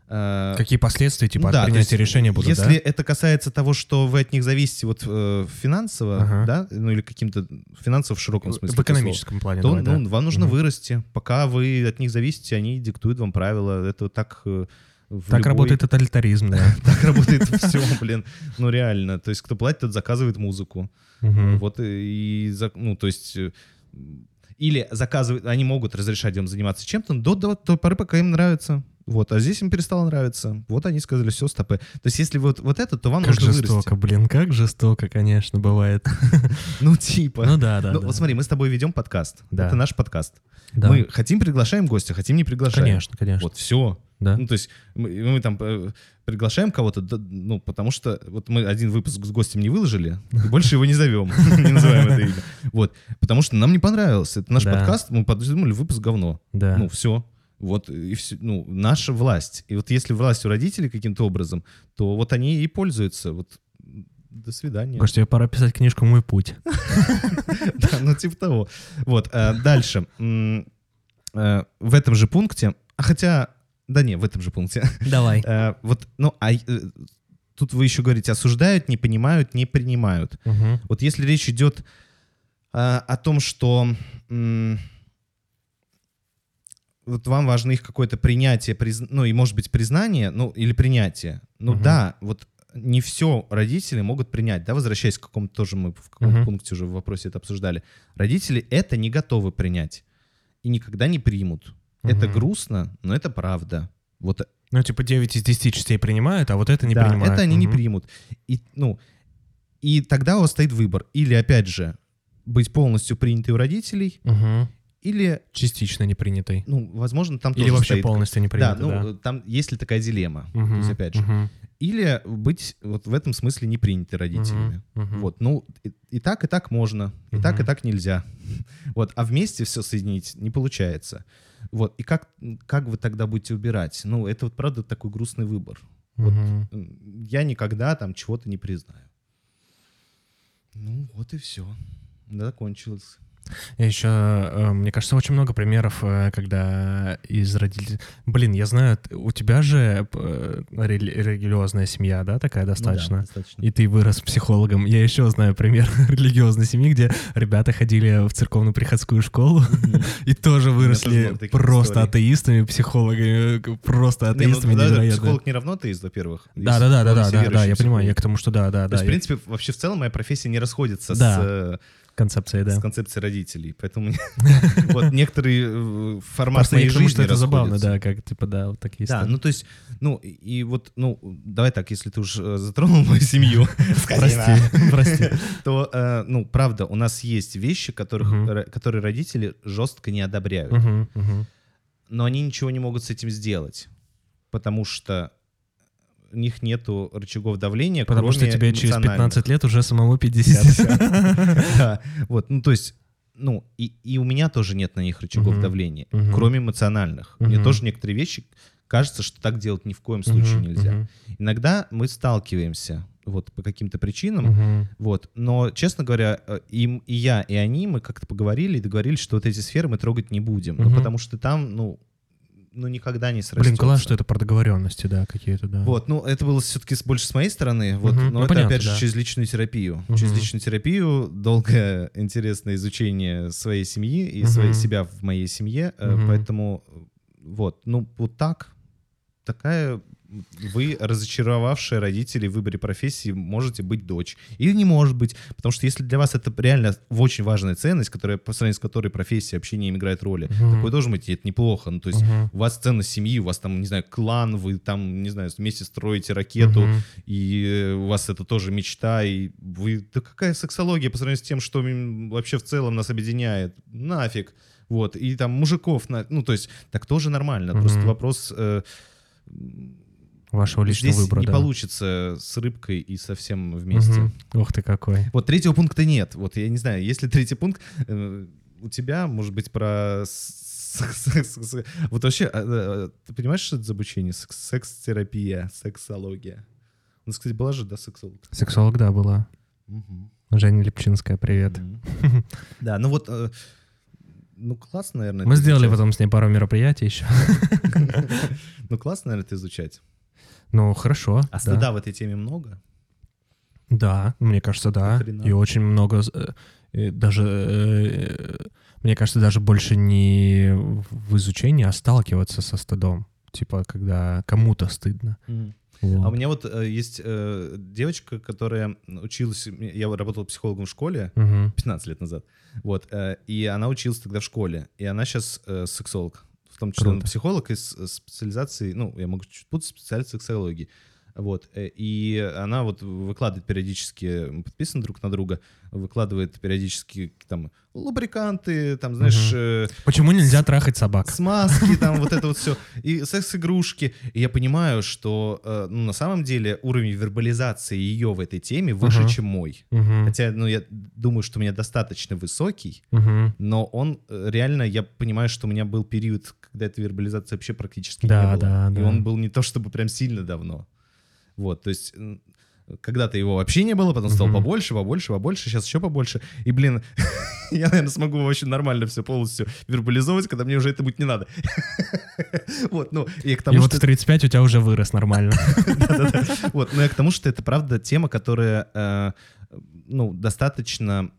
э, Какие последствия, типа, ну от да, принятия есть, решения будут, Если да? это касается того, что вы от них зависите вот э, финансово, Ага. да, ну или каким-то финансово в широком смысле, В этого слова, экономическом плане, то давай, да. ну, вам нужно Мгм. вырасти. Пока вы от них зависите, они диктуют вам правила. Это так э, Так любой- работает тоталитаризм, да. Так работает все, блин. Ну реально. То есть кто платит, тот заказывает музыку. Вот и, и ну то есть э, или заказывают, они могут разрешать им заниматься чем-то до, до той поры, пока им нравится. Вот, а здесь им перестало нравиться. Вот они сказали, все, стопы. То есть, если вот, вот это, то вам Как нужно жестоко, вырасти. блин, как жестоко, конечно, бывает. Ну, типа. Ну да, да. Ну, вот смотри, мы с тобой ведем подкаст. Это наш подкаст. Мы хотим приглашаем гостя, хотим не приглашаем. Конечно, конечно. Вот, все. Да. Ну, то есть мы, мы там э, приглашаем кого-то, да, ну, потому что вот мы один выпуск с гостем не выложили, и больше его не зовем, не называем это имя. Вот, потому что нам не понравилось. Это наш подкаст, мы подумали, выпуск говно. Да. Ну, все. Вот, и все, ну, наша власть. И вот если власть у родителей каким-то образом, то вот они и пользуются. Вот, до свидания. Гош, тебе пора писать книжку «Мой путь». Да, ну типа того. Вот, э, дальше. Э, В этом же пункте, а хотя, да не, в этом же пункте. Давай. Э, Вот, ну, а тут вы еще говорите, осуждают, не понимают, не принимают. Вот если речь идет о том, что вот вам важно их какое-то принятие, призн- ну и может быть признание, ну или принятие. Ну Мгм. да, вот не все родители могут принять, да, возвращаясь к какому-то тоже мы в каком-то Мгм. пункте уже в вопросе это обсуждали. Родители это не готовы принять и никогда не примут. Это Мгм. грустно, но это правда. Вот Ну, типа 9 из 10 частей принимают, а вот это не да, принимают. это они не Мгм. примут. И, ну, и тогда у вас стоит выбор. Или, опять же, быть полностью принятой у родителей, Мгм. Или, Частично не принятый. ну, возможно, там Или вообще стоит... полностью не Да, ну, там есть ли такая дилемма. То Мгм. есть, опять же. Мгм. Или быть вот в этом смысле не принятой родителями. Мгм. Мгм. Вот, ну, и, и так, и так можно, и так, и так нельзя. Вот, а вместе все соединить не получается. Вот, и как, как вы тогда будете убирать? Ну, это вот, правда, такой грустный выбор. Вот м, я никогда там чего-то не признаю. Ну, вот и все. Закончилось. И еще, э, мне кажется, очень много примеров, э, когда из родителей... Блин, я знаю, у тебя же э, рели- религиозная семья, да, такая достаточно? Ну да, достаточно. И ты вырос психологом. Я еще знаю пример религиозной семьи, где ребята ходили в церковную приходскую школу и тоже выросли просто историй. атеистами, психологами, просто Не, ну, атеистами да, психолог не равно атеист, во-первых. Да, да, да, да, да, да, я понимаю, я к тому, что да, да, То да. есть, в я- принципе, вообще в целом моя профессия не расходится с, Концепция, да. с концепцией родителей. Поэтому вот некоторые э, формат Просто я моей жизни что это забавно, да, как, типа, да, вот такие Да, ну то есть, ну и вот, ну давай так, если ты уж э, затронул мою семью, Прости, прости. то, э, ну правда, у нас есть вещи, которых, которые родители жестко не одобряют, но они ничего не могут с этим сделать, потому что у них нету рычагов давления, Потому что тебе через эмоциональных. 15 лет уже самому 50. Да, вот, ну то есть, ну и, и у меня тоже нет на них рычагов давления, кроме эмоциональных. Мне тоже некоторые вещи кажется, что так делать ни в коем случае нельзя. Иногда мы сталкиваемся вот по каким-то причинам, вот, но, честно говоря, э, им и я, и они, мы как-то поговорили и договорились, что вот эти сферы мы трогать не будем, ну потому что там, ну, ну никогда не срастется. Блин, класс, что это про договоренности, да, какие-то, да. Вот, ну, это было все-таки больше с моей стороны, вот, Мгм, но ну, это, понятно, опять же, да. через личную терапию. Мгм. Через личную терапию, долгое, интересное изучение своей семьи и Мгм. своей, себя в моей семье, э, Мгм. поэтому, вот, ну, вот так, такая вы, разочаровавшие родителей в выборе профессии, можете быть дочь. Или не может быть. Потому что если для вас это реально очень важная ценность, которая, по сравнению с которой профессия вообще не играет роли, Мгм. такое должен быть, и это неплохо. Ну, то есть Мгм. у вас ценность семьи, у вас там, не знаю, клан, вы там, не знаю, вместе строите ракету, Мгм. и у вас это тоже мечта, и вы... Да какая сексология по сравнению с тем, что вообще в целом нас объединяет? Нафиг. Вот, и там мужиков, на... ну, то есть, так тоже нормально. Мгм. Просто вопрос... э, Вашего личного Здесь выбора, не да. получится с рыбкой и совсем вместе. Мгм. Ух ты какой. Вот третьего пункта нет. Вот я не знаю, если третий пункт э, у тебя, может быть, про... Вот вообще, а, а, ты понимаешь, что это за обучение? Секс- Секс-терапия, сексология. У нас, кстати, была же, да, сексолог? Сексолог, да, была. Мгм. Женя Лепчинская, привет. Мгм. Да, ну вот, э, ну классно, наверное. Мы сделали изучать. потом с ней пару мероприятий еще. Ну классно, наверное, это изучать. Ну, хорошо. А да. стыда в этой теме много? Да, мне кажется, да. И очень много, э, даже, э, мне кажется, даже больше не в изучении, а сталкиваться со стыдом. Типа, когда кому-то стыдно. Вот. А у меня вот э, есть э, девочка, которая училась, я работал психологом в школе Мгм. 15 лет назад, вот, э, и она училась тогда в школе, и она сейчас сексолог, в том числе Круто. психолог из э, специализации, ну, я могу чуть путать, специализации сексологии, вот, э, и она вот выкладывает периодически, подписаны друг на друга, выкладывает периодически там лубриканты, там, знаешь, э, Почему нельзя трахать собак? смазки, там вот это вот все, и секс-игрушки. И я понимаю, что э, ну, на самом деле уровень вербализации ее в этой теме выше, Ага. чем мой. Мгм. Хотя, ну, я думаю, что у меня достаточно высокий, Мгм. но он реально, я понимаю, что у меня был период, когда этой вербализации вообще практически Да, не было. да, И да. он был не то чтобы прям сильно давно. Вот, то есть когда-то его вообще не было, потом стало Мгм. побольше, побольше, побольше, сейчас еще побольше. И, блин, я, наверное, смогу очень нормально все полностью вербализовывать, когда мне уже это будет не надо. Вот, ну, и к И тому, вот что... в 35 у тебя уже вырос нормально. Вот, но я к тому, что это правда тема, которая, э, ну, достаточно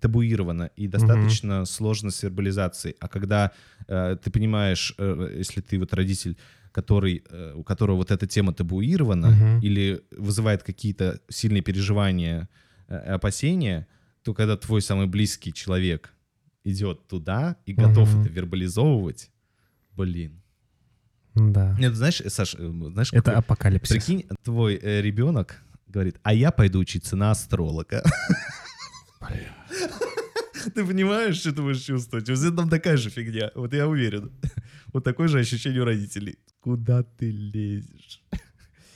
табуирована и достаточно сложно с вербализацией. А когда э, ты понимаешь, э, если ты вот родитель, который, э, у которого вот эта тема табуирована Мгм. или вызывает какие-то сильные переживания, э, опасения, то когда твой самый близкий человек идет туда и готов Мгм. это вербализовывать, блин. Да. Нет, знаешь, Саш, э, знаешь, Это какой- апокалипсис. Прикинь, твой э, ребенок говорит, а я пойду учиться на астролога. Ты понимаешь, что ты будешь чувствовать? Вот это там такая же фигня, вот я уверен. Вот такое же ощущение у родителей. Куда ты лезешь?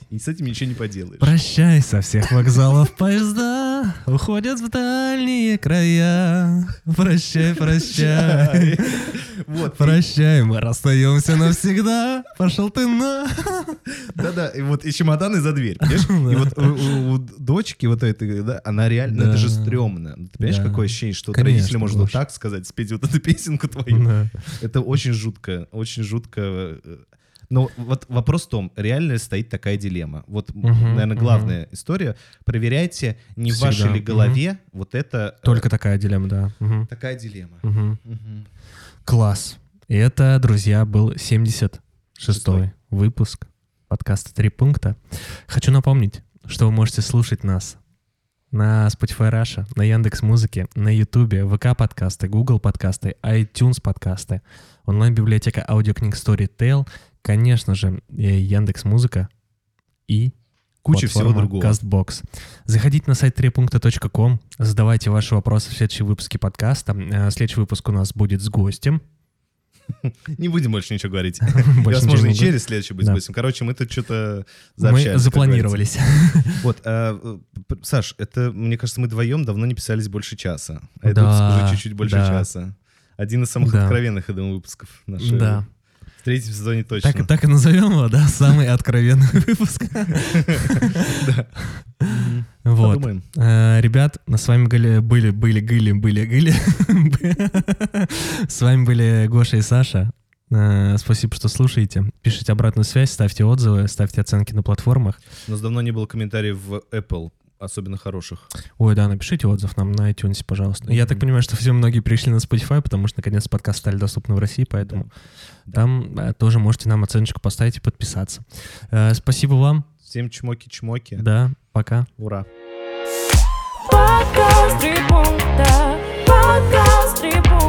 И с этим ничего не поделаешь. Прощай со всех вокзалов поезда, уходят в дальние края. Прощай, прощай. Вот. Прощай, мы расстаемся навсегда. Пошел ты на... Да-да, и вот и чемоданы за дверь, понимаешь? И вот у, у- у дочки вот этой, да, она реально, это же стрёмно. Ты понимаешь, Да. какое ощущение, что Конечно, родители вот Гош. так сказать, спеть вот эту песенку твою. Да. Это очень жутко, очень жутко. Но вот вопрос в том, реально ли стоит такая дилемма. Вот, Мгм, наверное, главная история. Проверяйте, не в Всегда, вашей ли голове вот это... э, Только такая дилемма, да. Мгм. Такая дилемма. Мгм. Мгм. Класс. И это, друзья, был 76-й Шестой. выпуск подкаста «Три пункта». Хочу напомнить, что вы можете слушать нас на Spotify Russia, на Яндекс Музыке, на Ютубе, ВК подкасты, Google подкасты, iTunes подкасты, онлайн-библиотека аудиокниг Storytel, конечно же, Яндекс Музыка и Куча всего другого. CastBox. Заходите на сайт трипункта.ком, задавайте ваши вопросы в следующие выпуске подкаста. Э, Следующий выпуск у нас будет с гостем. Не будем больше ничего говорить. Больше возможно, и через следующий Да. гостем. Короче, мы тут что-то Мы запланировались. Вот, а, э, Саш, это, мне кажется, мы вдвоем давно не писались больше часа. А это Да, уже чуть-чуть больше да. часа. Один из самых Да. откровенных, я думаю, выпусков нашей. Да. Третьем сезоне точно. Так, так и назовем его, да? Самый откровенный выпуск. Мгм. Вот. Подумаем. Э, Ребят, с вами были, были, были, были, были, были. С вами были Гоша и Саша. Э, Спасибо, что слушаете. Пишите обратную связь, ставьте отзывы, ставьте оценки на платформах. У нас давно не было комментариев в Apple особенно хороших. Ой, да, напишите отзыв нам на iTunes, пожалуйста. Mm-hmm. Я так понимаю, что все многие пришли на Spotify, потому что наконец подкасты стали доступны в России, поэтому да. там да. тоже можете нам оценочку поставить и подписаться. Э, спасибо вам. Всем чмоки-чмоки. Да, пока. Ура. Подкаст три пункта, подкаст три пункта.